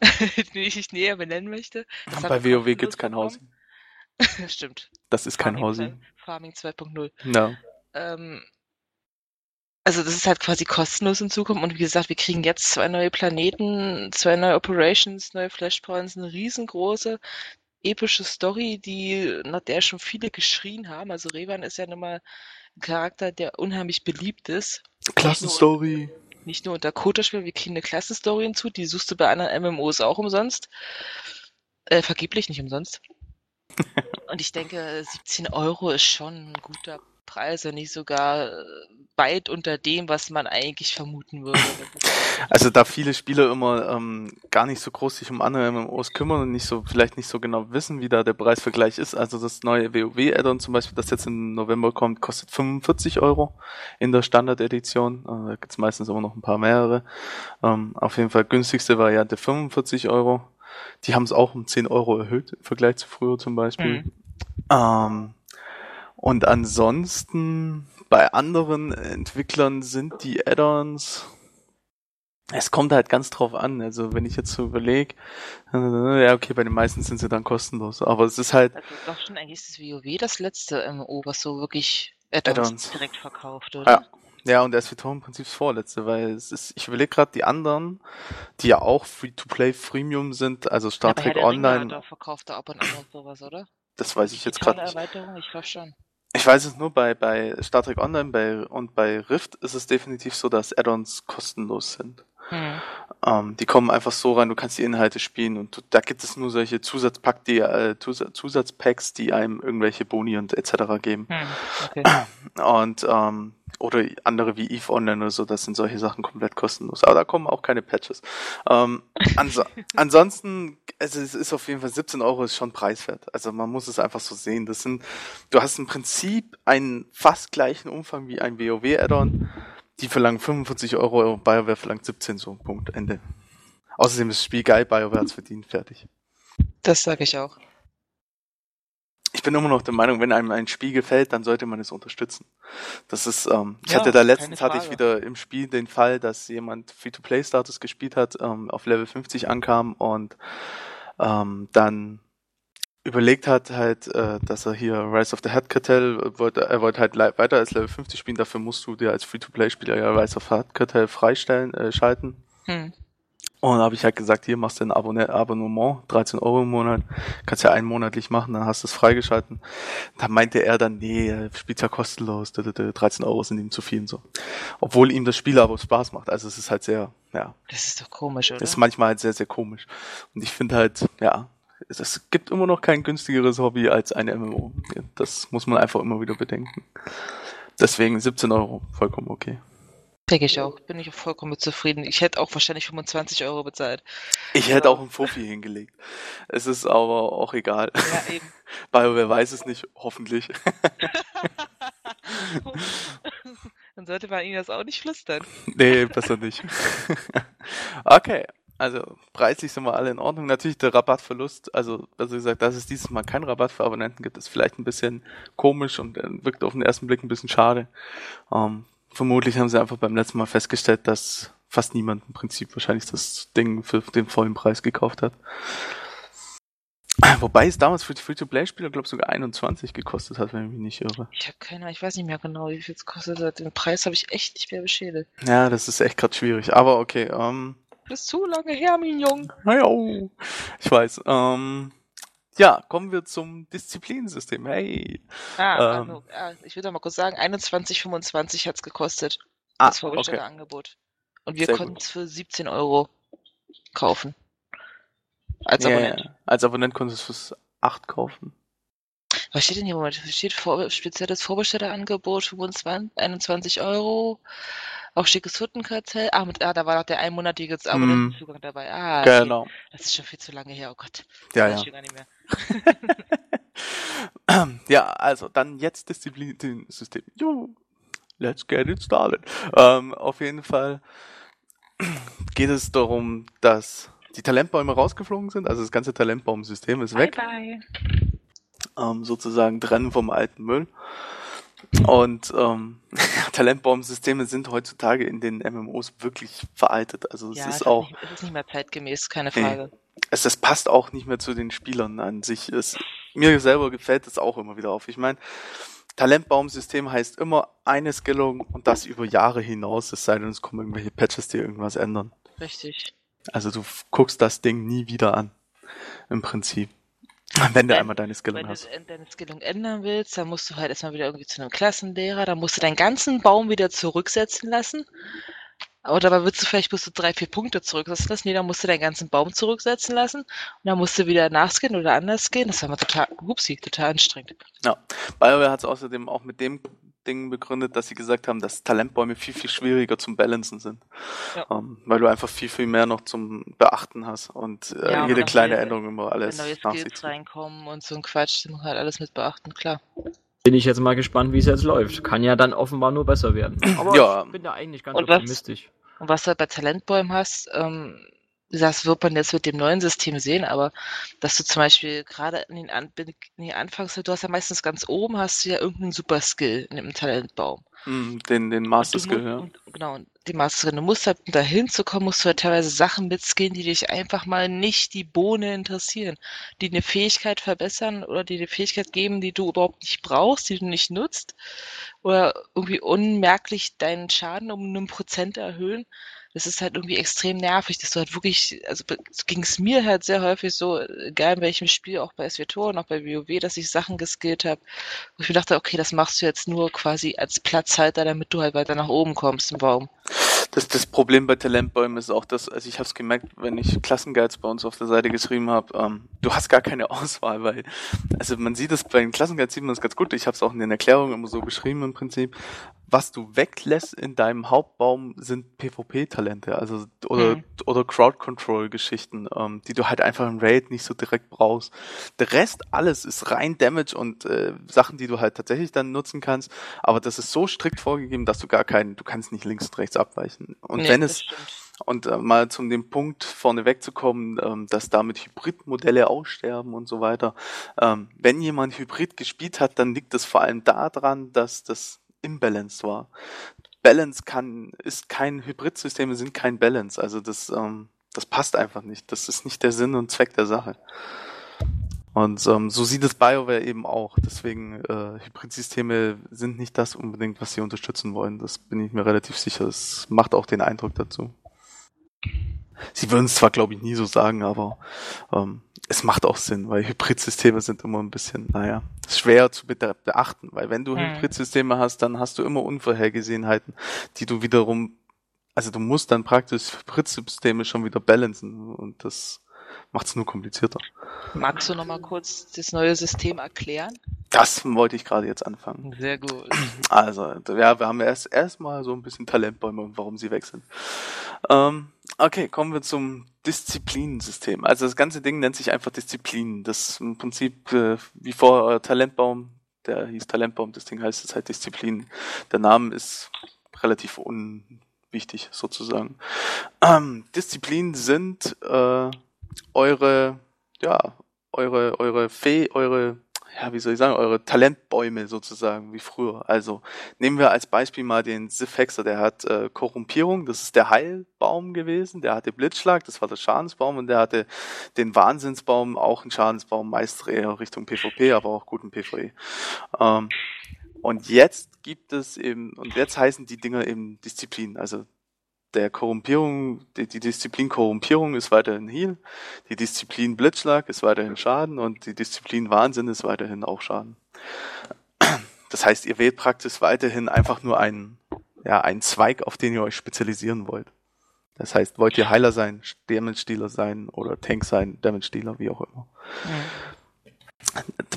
die ich nicht näher benennen möchte. Bei WoW gibt es kein Housing. Stimmt. Das ist kein Housing. Farming 2.0. No. Ähm, also das ist halt quasi kostenlos in Zukunft und wie gesagt, wir kriegen jetzt zwei neue Planeten, zwei neue Operations, neue Flashpoints, eine riesengroße epische Story, die, nach der schon viele geschrien haben. Also Revan ist ja nun mal ein Charakter, der unheimlich beliebt ist. Klassenstory. Nicht nur unter Kota-Spiel, wir kriegen eine Klassenstory hinzu, die suchst du bei anderen MMOs auch umsonst. Äh, vergeblich nicht umsonst. und ich denke, 17 Euro ist schon ein guter Preise nicht sogar äh, weit unter dem, was man eigentlich vermuten würde. Also da viele Spieler immer ähm, gar nicht so groß sich um andere MMOs kümmern und nicht so vielleicht nicht so genau wissen, wie da der Preisvergleich ist. Also das neue WoW-Addon zum Beispiel, das jetzt im November kommt, kostet 45 Euro in der Standard-Edition. Äh, da gibt's meistens immer noch ein paar mehrere. Ähm, auf jeden Fall günstigste Variante 45 Euro. Die haben es auch um 10 Euro erhöht im Vergleich zu früher zum Beispiel. Mhm. Ähm, und ansonsten bei anderen Entwicklern sind die Add-ons es kommt halt ganz drauf an. Also wenn ich jetzt so überlege, äh, ja okay, bei den meisten sind sie dann kostenlos. Aber es ist halt. Also doch schon eigentlich ist das WoW das letzte MMO, was so wirklich Add-ons Add direkt verkauft, oder? Ja. Ja, und der SVTOR im Prinzip das vorletzte, weil es ist, ich überlege gerade die anderen, die ja auch Free-to-Play Freemium sind, also Star ja, Trek Online. Da verkauft er ab und an sowas, oder? Das weiß ich jetzt gerade nicht. Erweiterung, ich glaube schon. Ich weiß es nur bei, bei Star Trek Online bei, und bei Rift ist es definitiv so, dass Add-ons kostenlos sind. Hm. Ähm, die kommen einfach so rein, du kannst die Inhalte spielen und du, da gibt es nur solche Zusatzpack, die, äh, Zusatzpacks, die einem irgendwelche Boni und etc. geben. Hm. Okay. Und ähm, oder andere wie EVE Online oder so, das sind solche Sachen komplett kostenlos. Aber da kommen auch keine Patches. Ähm, ans ansonsten, also es ist auf jeden Fall 17 Euro ist schon preiswert. Also man muss es einfach so sehen. Das sind, du hast im Prinzip einen fast gleichen Umfang wie ein WoW-Add-on. Die verlangen 45 Euro, BioWare verlangt 17, so Punkt, Ende. Außerdem ist das Spiel geil, BioWare hat's verdient, fertig. Das sage ich auch ich bin immer noch der Meinung, wenn einem ein Spiel gefällt, dann sollte man es unterstützen. Das ist, ähm, ich ja, hatte da letztens hatte ich wieder im Spiel den Fall, dass jemand Free-to-Play-Status gespielt hat, ähm, auf Level 50 ankam und ähm, dann überlegt hat halt, äh, dass er hier Rise of the Head Cartel wollte, er wollte halt weiter als Level 50 spielen, dafür musst du dir als Free-to-Play-Spieler ja Rise of the Head Cartel freistellen, äh, schalten. Hm. Und da habe ich halt gesagt, hier machst du ein Abonne Abonnement, 13 Euro im Monat, kannst ja einen monatlich machen, dann hast du es freigeschalten. Da meinte er dann, nee, spielt ja kostenlos, 13 Euro sind ihm zu viel und so. Obwohl ihm das Spiel aber Spaß macht. Also es ist halt sehr, ja. Das ist doch komisch, oder? Das ist manchmal halt sehr, sehr komisch. Und ich finde halt, ja, es gibt immer noch kein günstigeres Hobby als ein MMO. Das muss man einfach immer wieder bedenken. Deswegen 17 Euro, vollkommen okay. Denke ich auch. Bin ich auch vollkommen zufrieden. Ich hätte auch wahrscheinlich 25 Euro bezahlt. Ich hätte auch einen Fofi hingelegt. Es ist aber auch egal. Ja, eben. Weil wer weiß es nicht, hoffentlich. Dann sollte man ihnen das auch nicht flüstern. Nee, besser nicht. okay. Also preislich sind wir alle in Ordnung. Natürlich der Rabattverlust, also also gesagt, dass es dieses Mal keinen Rabatt für Abonnenten gibt, ist vielleicht ein bisschen komisch und äh, wirkt auf den ersten Blick ein bisschen schade. Ähm, vermutlich haben sie einfach beim letzten Mal festgestellt, dass fast niemand im Prinzip wahrscheinlich das Ding für den vollen Preis gekauft hat. Wobei es damals für die Free-to-Play-Spieler, glaube ich, sogar 21 gekostet hat, wenn ich mich nicht irre. Ich habe keine Ahnung, ich weiß nicht mehr genau, wie viel es kostet hat. Den Preis habe ich echt nicht mehr beschädigt. Ja, das ist echt gerade schwierig. Aber okay, ähm, Das ist zu lange her, mein Jung. naja, ich weiß. Ähm, ja, kommen wir zum Disziplinsystem. Hey. Ah, Ähm. ah, ich würde mal kurz sagen, 21,25 hat's gekostet. Ah, das vorgestellte okay. Angebot. Und wir konnten es für 17 Euro kaufen. Als Ja, Abonnent. Als Abonnent konntest du es für 8 kaufen. Was steht denn hier im Moment? Steht vor, spezielles Vorbestellerangebot, 25, 21 Euro. Auch schickes Huttenkartell. Ah, mit, ah, da war noch der einmonatige Abonnentenzugang dabei. Ah, okay. Genau. Das ist schon viel zu lange her, oh Gott. Ja, Weiß ja. gar nicht mehr. ja, also dann jetzt Disziplinsystem. Jo, let's get it started. Ähm, auf jeden Fall geht es darum, dass die Talentbäume rausgeflogen sind, also das ganze Talentbaumsystem ist weg, bye. Ähm, sozusagen trennen vom alten Müll. Und ähm, Talentbaumsysteme sind heutzutage in den MMOs wirklich veraltet. Also es Ja, ist es auch, Nicht, es ist nicht mehr zeitgemäß, keine Nee. Frage. es, das passt auch nicht mehr zu den Spielern an sich. Es, mir selber gefällt das auch immer wieder auf. Ich meine, Talentbaumsystem heißt immer eine Skillung und das über Jahre hinaus, es sei denn, es kommen irgendwelche Patches, die irgendwas ändern. Richtig. Also du guckst das Ding nie wieder an. Im Prinzip. Wenn du Wenn- einmal deine Skillung Wenn du hast. de- deine Skillung ändern willst, dann musst du halt erstmal wieder irgendwie zu einem Klassenlehrer, dann musst du deinen ganzen Baum wieder zurücksetzen lassen. Aber dabei willst du vielleicht musst du drei, vier Punkte zurücksetzen lassen. Nee, dann musst du deinen ganzen Baum zurücksetzen lassen. Und dann musst du wieder nachskillen oder anders gehen. Das war mal total, upsie, total anstrengend. BioWare hat es außerdem auch mit dem Ding begründet, dass sie gesagt haben, dass Talentbäume viel, viel schwieriger zum Balancen sind. Ja. Ähm, weil du einfach viel, viel mehr noch zum Beachten hast und äh, Ja, jede kleine neue- Änderung immer Wenn alles neue nach sich Skills reinkommen und so ein Quatsch, muss man halt alles mit beachten, klar. Bin ich jetzt mal gespannt, wie es jetzt läuft. Kann ja dann offenbar nur besser werden. Aber Ja. ich bin da eigentlich ganz Und was- optimistisch. Und was du halt bei Talentbäumen hast, ähm, das wird man jetzt mit dem neuen System sehen, aber dass du zum Beispiel gerade in den, An in den Anfangs, du hast ja meistens ganz oben, hast du ja irgendeinen Super-Skill in dem Talentbaum. Mm, Den, den Master Skill, ja. und, genau, die Master Skill. Du musst halt, um da hinzukommen, musst du halt teilweise Sachen mitskillen, die dich einfach mal nicht die Bohne interessieren, die eine Fähigkeit verbessern oder die eine Fähigkeit geben, die du überhaupt nicht brauchst, die du nicht nutzt oder irgendwie unmerklich deinen Schaden um einen Prozent erhöhen. Das ist halt irgendwie extrem nervig, dass du halt wirklich, also ging es mir halt sehr häufig so, egal in welchem Spiel, auch bei SWTOR und auch bei WoW, dass ich Sachen geskillt habe, wo ich mir dachte, okay, das machst du jetzt nur quasi als Platzhalter, damit du halt weiter nach oben kommst im Baum. Das, das Problem bei Talentbäumen ist auch, dass, also ich habe es gemerkt, wenn ich Klassenguides bei uns auf der Seite geschrieben habe, ähm, du hast gar keine Auswahl, weil, also man sieht es bei den Klassenguides sieht man das ganz gut, ich habe es auch in den Erklärungen immer so beschrieben im Prinzip, was du weglässt in deinem Hauptbaum sind PvP-Talente, also oder, Mhm. oder Crowd-Control-Geschichten, ähm, die du halt einfach im Raid nicht so direkt brauchst. Der Rest, alles ist rein Damage und äh, Sachen, die du halt tatsächlich dann nutzen kannst, aber das ist so strikt vorgegeben, dass du gar keinen, du kannst nicht links und rechts abweichen. Und Nee, wenn es, stimmt. und äh, mal zum dem Punkt vorne wegzukommen, ähm, dass damit Hybridmodelle aussterben und so weiter. Ähm, wenn jemand Hybrid gespielt hat, dann liegt es vor allem daran, dass das imbalanced war. Balance kann, ist kein, Hybridsysteme sind kein Balance. Also das, ähm, das passt einfach nicht. Das ist nicht der Sinn und Zweck der Sache. Und ähm, so sieht es BioWare eben auch. Deswegen, äh, Hybridsysteme sind nicht das unbedingt, was sie unterstützen wollen. Das bin ich mir relativ sicher. Es macht auch den Eindruck dazu. Sie würden es zwar, glaube ich, nie so sagen, aber ähm, es macht auch Sinn, weil Hybridsysteme sind immer ein bisschen, naja, schwer zu beachten, weil wenn du hm. Hybridsysteme hast, dann hast du immer Unvorhergesehenheiten, die du wiederum, also du musst dann praktisch Hybridsysteme schon wieder balancen und das macht es nur komplizierter. Magst du noch mal kurz das neue System erklären? Das wollte ich gerade jetzt anfangen. Sehr gut. Also, ja, wir haben erst erstmal so ein bisschen Talentbäume und warum sie weg sind. Ähm, okay, kommen wir zum Disziplinensystem. Also das ganze Ding nennt sich einfach Disziplin. Das ist im Prinzip äh, wie vor euer Talentbaum, der hieß Talentbaum, das Ding heißt jetzt halt Disziplin. Der Name ist relativ unwichtig sozusagen. Ähm, Disziplinen sind äh, eure, ja, eure, eure Fee, eure ja, wie soll ich sagen, eure Talentbäume sozusagen, wie früher. Also nehmen wir als Beispiel mal den Sifhexer, der hat äh, Korrumpierung, das ist der Heilbaum gewesen, der hatte Blitzschlag, das war der Schadensbaum und der hatte den Wahnsinnsbaum, auch ein Schadensbaum, meist eher Richtung PvP, aber auch guten PvE. Ähm, und jetzt gibt es eben, und jetzt heißen die Dinger eben Disziplin, also der Korrumpierung, die, die Disziplin Korrumpierung ist weiterhin Heal, die Disziplin Blitzschlag ist weiterhin Schaden und die Disziplin Wahnsinn ist weiterhin auch Schaden. Das heißt, ihr wählt praktisch weiterhin einfach nur einen, ja, einen Zweig, auf den ihr euch spezialisieren wollt. Das heißt, wollt ihr Heiler sein, Damage Dealer sein oder Tank sein, Damage Dealer, wie auch immer. Mhm.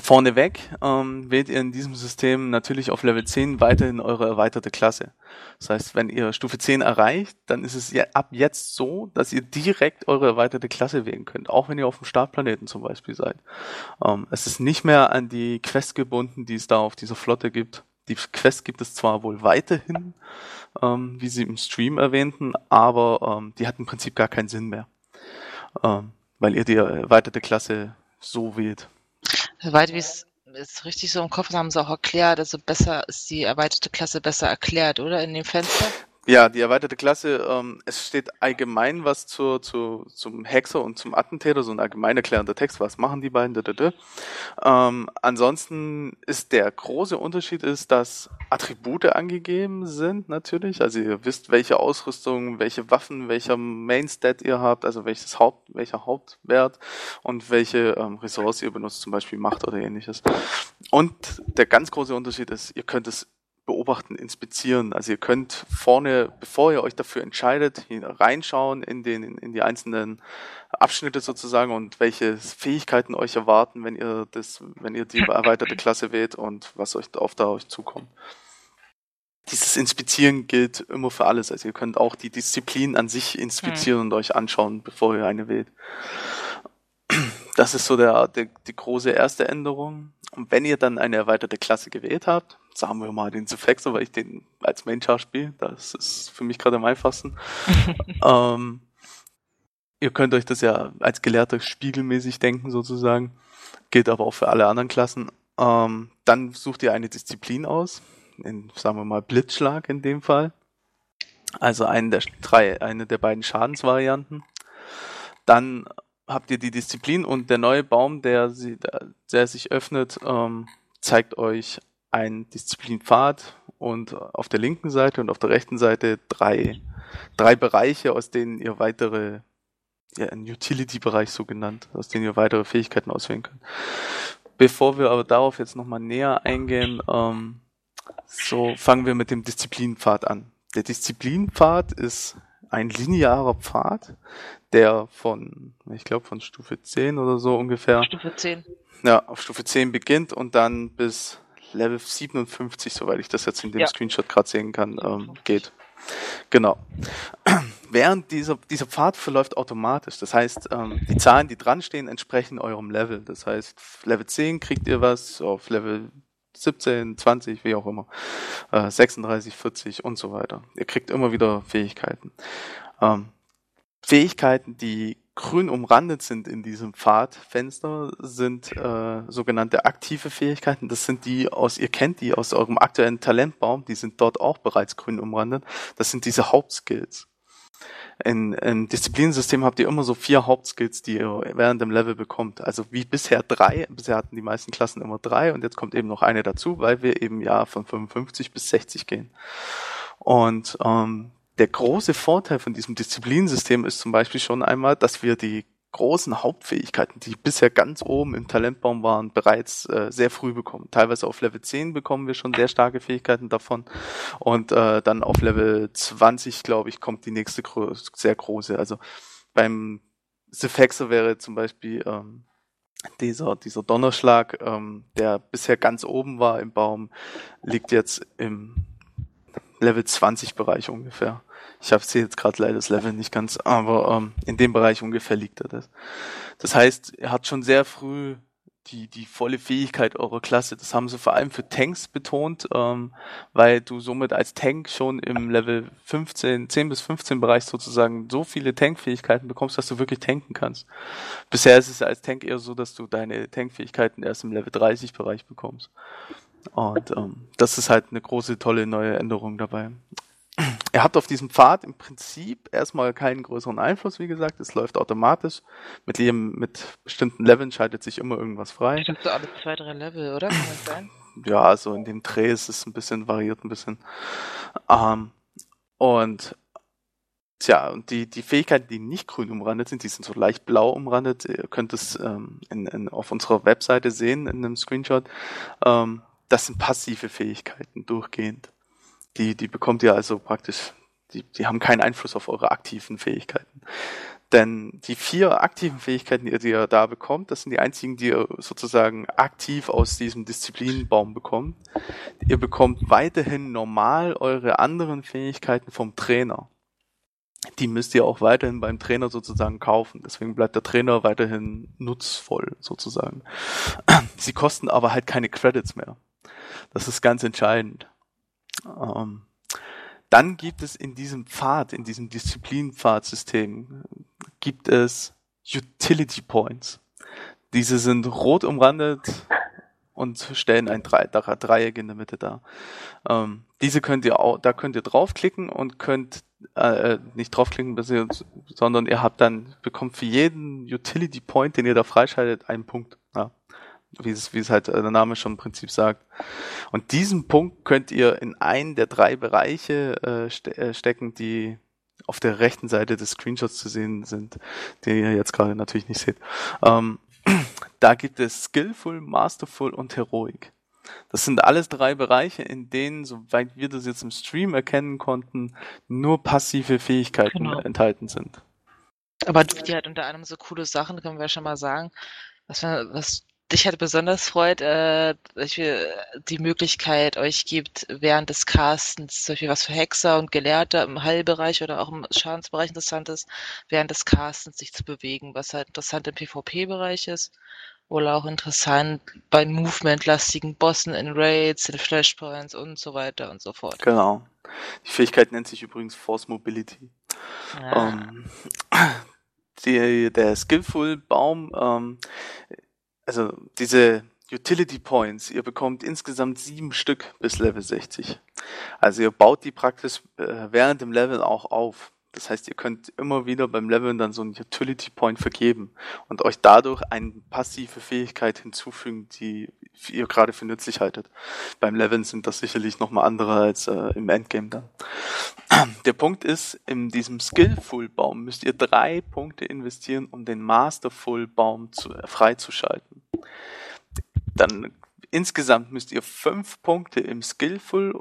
Vorneweg ähm, wählt ihr in diesem System natürlich auf Level 10 weiterhin eure erweiterte Klasse. Das heißt, wenn ihr Stufe 10 erreicht, dann ist es ja ab jetzt so, dass ihr direkt eure erweiterte Klasse wählen könnt, auch wenn ihr auf dem Startplaneten zum Beispiel seid. Ähm, es ist nicht mehr an die Quest gebunden, die es da auf dieser Flotte gibt. Die Quest gibt es zwar wohl weiterhin, ähm, wie sie im Stream erwähnten, aber ähm, die hat im Prinzip gar keinen Sinn mehr, ähm, weil ihr die erweiterte Klasse so wählt. Soweit wie es ist richtig so im Kopf haben sie auch erklärt, also besser ist die erweiterte Klasse besser erklärt, oder? In dem Fenster? Ja, die erweiterte Klasse, ähm, es steht allgemein was zur, zu, zum Hexer und zum Attentäter, so ein allgemein erklärender Text, was machen die beiden, da, da, da. Ähm, ansonsten ist der große Unterschied ist, dass Attribute angegeben sind, natürlich, also ihr wisst, welche Ausrüstung, welche Waffen, welcher Mainstat ihr habt, also welches Haupt, welcher Hauptwert und welche ähm, Ressource ihr benutzt, zum Beispiel Macht oder ähnliches. Und der ganz große Unterschied ist, ihr könnt es beobachten, inspizieren. Also ihr könnt vorne, bevor ihr euch dafür entscheidet, reinschauen in den in die einzelnen Abschnitte sozusagen und welche Fähigkeiten euch erwarten, wenn ihr das, wenn ihr die erweiterte Klasse wählt und was euch auf da euch zukommt. Dieses Inspizieren gilt immer für alles. Also ihr könnt auch die Disziplin an sich inspizieren hm. und euch anschauen, bevor ihr eine wählt. Das ist so der, der, die große erste Änderung. Und wenn ihr dann eine erweiterte Klasse gewählt habt, sagen wir mal den Suffixer, weil ich den als Main-Char spiele, das ist für mich gerade am einfachsten. ähm, ihr könnt euch das ja als Gelehrter spiegelmäßig denken sozusagen, gilt aber auch für alle anderen Klassen. Ähm, dann sucht ihr eine Disziplin aus, in, sagen wir mal Blitzschlag in dem Fall. Also einen der drei, eine der beiden Schadensvarianten. Dann habt ihr die Disziplin und der neue Baum, der, sie, der sich öffnet, ähm, zeigt euch ein Disziplinpfad und auf der linken Seite und auf der rechten Seite drei, drei Bereiche, aus denen ihr weitere, ja, ein Utility-Bereich so genannt, aus denen ihr weitere Fähigkeiten auswählen könnt. Bevor wir aber darauf jetzt nochmal näher eingehen, ähm, so fangen wir mit dem Disziplinpfad an. Der Disziplinpfad ist ein linearer Pfad, der von, ich glaube, von Stufe 10 oder so ungefähr. Stufe 10. Ja, auf Stufe 10 beginnt und dann bis Level 57, soweit ich das jetzt in dem ja. Screenshot gerade sehen kann, ähm, geht. Genau. Während dieser, dieser Pfad verläuft automatisch. Das heißt, ähm, die Zahlen, die dran stehen, entsprechen eurem Level. Das heißt, Level 10 kriegt ihr was, auf Level 17, 20, wie auch immer, äh, 36, 40 und so weiter. Ihr kriegt immer wieder Fähigkeiten. Ähm, Fähigkeiten, die grün umrandet sind in diesem Pfadfenster, sind äh, sogenannte aktive Fähigkeiten. Das sind die aus, ihr kennt die aus eurem aktuellen Talentbaum, die sind dort auch bereits grün umrandet. Das sind diese Hauptskills. In, Im Disziplinensystem habt ihr immer so vier Hauptskills, die ihr während dem Level bekommt. Also wie bisher drei. Bisher hatten die meisten Klassen immer drei und jetzt kommt eben noch eine dazu, weil wir eben ja von 55 bis 60 gehen. Und ähm, der große Vorteil von diesem Disziplinsystem ist zum Beispiel schon einmal, dass wir die großen Hauptfähigkeiten, die bisher ganz oben im Talentbaum waren, bereits äh, sehr früh bekommen. Teilweise auf Level 10 bekommen wir schon sehr starke Fähigkeiten davon und äh, dann auf Level 20, glaube ich, kommt die nächste gro sehr große. Also beim Sefexer wäre zum Beispiel ähm, dieser, dieser Donnerschlag, ähm, der bisher ganz oben war im Baum, liegt jetzt im Level 20 Bereich ungefähr. Ich habe jetzt gerade leider das Level nicht ganz, aber ähm, in dem Bereich ungefähr liegt er das. Das heißt, er hat schon sehr früh die, die volle Fähigkeit eurer Klasse. Das haben sie vor allem für Tanks betont, ähm, weil du somit als Tank schon im Level 15, 10 bis 15 Bereich sozusagen so viele Tankfähigkeiten bekommst, dass du wirklich tanken kannst. Bisher ist es ja als Tank eher so, dass du deine Tankfähigkeiten erst im Level 30 Bereich bekommst. Und ähm, das ist halt eine große, tolle neue Änderung dabei. Er hat auf diesem Pfad im Prinzip erstmal keinen größeren Einfluss, wie gesagt. Es läuft automatisch. Mit jedem, mit bestimmten Leveln schaltet sich immer irgendwas frei. Ich glaube so alle zwei, drei Level, oder? Kann das sein? Ja, also in dem Dreh ist es ein bisschen variiert, ein bisschen. Ähm, und Tja, und die, die Fähigkeiten, die nicht grün umrandet sind, die sind so leicht blau umrandet. Ihr könnt es ähm, in, in, auf unserer Webseite sehen in einem Screenshot. Ähm, das sind passive Fähigkeiten durchgehend. Die, die bekommt ihr also praktisch, die, die haben keinen Einfluss auf eure aktiven Fähigkeiten. Denn die vier aktiven Fähigkeiten, die ihr, die ihr da bekommt, das sind die einzigen, die ihr sozusagen aktiv aus diesem Disziplinenbaum bekommt. Ihr bekommt weiterhin normal eure anderen Fähigkeiten vom Trainer. Die müsst ihr auch weiterhin beim Trainer sozusagen kaufen. Deswegen bleibt der Trainer weiterhin nutzvoll sozusagen. Sie kosten aber halt keine Credits mehr. Das ist ganz entscheidend. Ähm, dann gibt es in diesem Pfad, in diesem Disziplinpfadsystem, gibt es Utility Points. Diese sind rot umrandet und stellen ein Dreieck in der Mitte dar. Ähm, diese könnt ihr auch, da könnt ihr draufklicken und könnt äh, nicht draufklicken, sondern ihr habt dann bekommt für jeden Utility Point, den ihr da freischaltet, einen Punkt. Ja wie es, wie es halt der Name schon im Prinzip sagt. Und diesen Punkt könnt ihr in einen der drei Bereiche äh, ste äh, stecken, die auf der rechten Seite des Screenshots zu sehen sind, die ihr jetzt gerade natürlich nicht seht. Ähm, da gibt es Skillful, Masterful und Heroic. Das sind alles drei Bereiche, in denen, soweit wir das jetzt im Stream erkennen konnten, nur passive Fähigkeiten genau. enthalten sind. Aber die hat unter anderem so coole Sachen, können wir schon mal sagen. Was, was ich hatte besonders freut, äh, dass ihr die Möglichkeit euch gibt, während des Castens, zum Beispiel was für Hexer und Gelehrte im Heilbereich oder auch im Schadensbereich interessant ist, während des Castens sich zu bewegen, was halt interessant im PvP-Bereich ist. Oder auch interessant bei Movement-lastigen Bossen in Raids, in Flashpoints und so weiter und so fort. Genau. Die Fähigkeit nennt sich übrigens Force Mobility. Ja. Ähm, die, der Skillful-Baum ähm, also diese Utility Points, ihr bekommt insgesamt sieben Stück bis Level 60. Also ihr baut die praktisch äh, während dem Level auch auf. Das heißt, ihr könnt immer wieder beim Leveln dann so einen Utility Point vergeben und euch dadurch eine passive Fähigkeit hinzufügen, die ihr gerade für nützlich haltet. Beim Leveln sind das sicherlich nochmal andere als äh, im Endgame dann. Der Punkt ist, in diesem Skillful Baum müsst ihr drei Punkte investieren, um den Masterful Baum zu, äh, freizuschalten. Dann insgesamt müsst ihr fünf Punkte im Skillful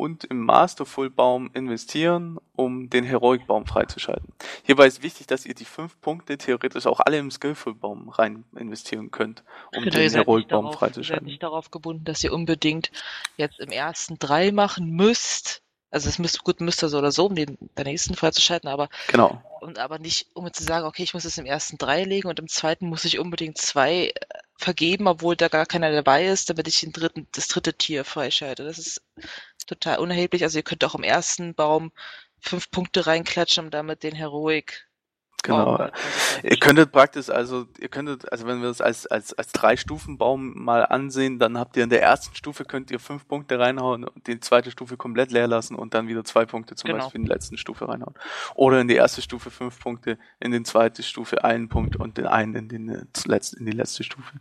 und im Masterful-Baum investieren, um den Heroic-Baum freizuschalten. Hierbei ist wichtig, dass ihr die fünf Punkte theoretisch auch alle im Skillful-Baum rein investieren könnt, um genau, den Heroic-Baum freizuschalten. Ihr seid nicht darauf gebunden, dass ihr unbedingt jetzt im ersten drei machen müsst, also es müsste gut müsste so oder so, um den der nächsten freizuschalten, aber genau. und aber nicht, um zu sagen, okay, ich muss es im ersten drei legen und im zweiten muss ich unbedingt zwei äh, vergeben, obwohl da gar keiner dabei ist, damit ich den dritten, das dritte Tier freischalte. Das ist total unerheblich. Also ihr könnt auch im ersten Baum fünf Punkte reinklatschen, um damit den Heroic Genau. Baum. Ihr könntet praktisch, also ihr könntet, also wenn wir das als, als, als drei Stufen Baum mal ansehen, dann habt ihr in der ersten Stufe könnt ihr fünf Punkte reinhauen und die zweite Stufe komplett leer lassen und dann wieder zwei Punkte zum Genau. Beispiel in die letzten Stufe reinhauen. Oder in die erste Stufe fünf Punkte, in die zweite Stufe einen Punkt und den einen in, den, zuletzt, in die letzte Stufe.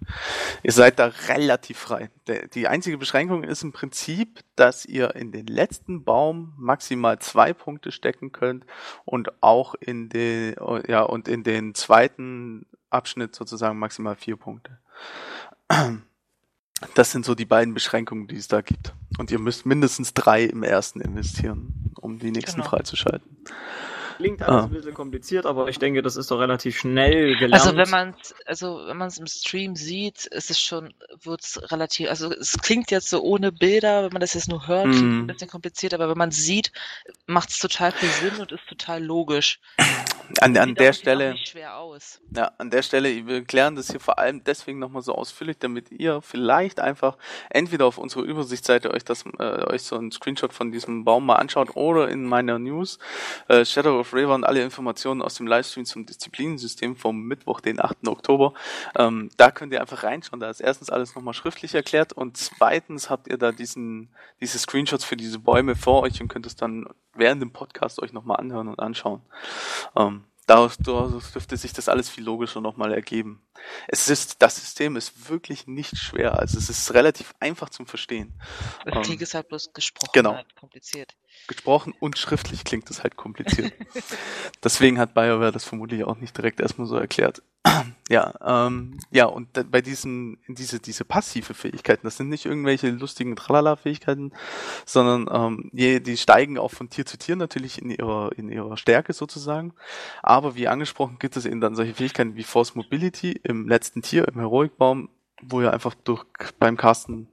Ihr seid da relativ frei. Die einzige Beschränkung ist im Prinzip, dass ihr in den letzten Baum maximal zwei Punkte stecken könnt und auch in den, ja, und in den zweiten Abschnitt sozusagen maximal vier Punkte. Das sind so die beiden Beschränkungen, die es da gibt. Und ihr müsst mindestens drei im ersten investieren, um die nächsten Genau. freizuschalten. Klingt alles Ah. ein bisschen kompliziert, aber ich denke, das ist doch relativ schnell gelernt. Also wenn man also wenn man es im Stream sieht, ist es schon, wird's relativ, also es klingt jetzt so ohne Bilder, wenn man das jetzt nur hört, Mhm. ein bisschen kompliziert, aber wenn man sieht, macht es total viel Sinn und ist total logisch. An, an der Stelle, schwer aus. ja, an der Stelle, wir klären das hier vor allem deswegen nochmal so ausführlich, damit ihr vielleicht einfach entweder auf unserer Übersichtsseite euch das, äh, euch so einen Screenshot von diesem Baum mal anschaut oder in meiner News, äh, Shadow of Raven und alle Informationen aus dem Livestream zum Disziplinensystem vom Mittwoch, den 8. Oktober. Ähm, da könnt ihr einfach reinschauen. Da ist erstens alles nochmal schriftlich erklärt und zweitens habt ihr da diesen, diese Screenshots für diese Bäume vor euch und könnt es dann während dem Podcast euch nochmal anhören und anschauen. Ähm, daraus, daraus dürfte sich das alles viel logischer nochmal ergeben. Es ist, das System ist wirklich nicht schwer. Also es ist relativ einfach zum Verstehen. Ähm, klingt ist halt bloß gesprochen, genau. halt kompliziert. Gesprochen und schriftlich klingt es halt kompliziert. Deswegen hat BioWare das vermutlich auch nicht direkt erstmal so erklärt. ja, ähm, ja, und bei diesen, diese, diese passive Fähigkeiten, das sind nicht irgendwelche lustigen Tralala-Fähigkeiten, sondern ähm, je, die steigen auch von Tier zu Tier natürlich in ihrer, in ihrer Stärke sozusagen. Aber wie angesprochen gibt es eben dann solche Fähigkeiten wie Force Mobility im letzten Tier, im Heroic-Baum, wo ihr einfach durch beim Casten,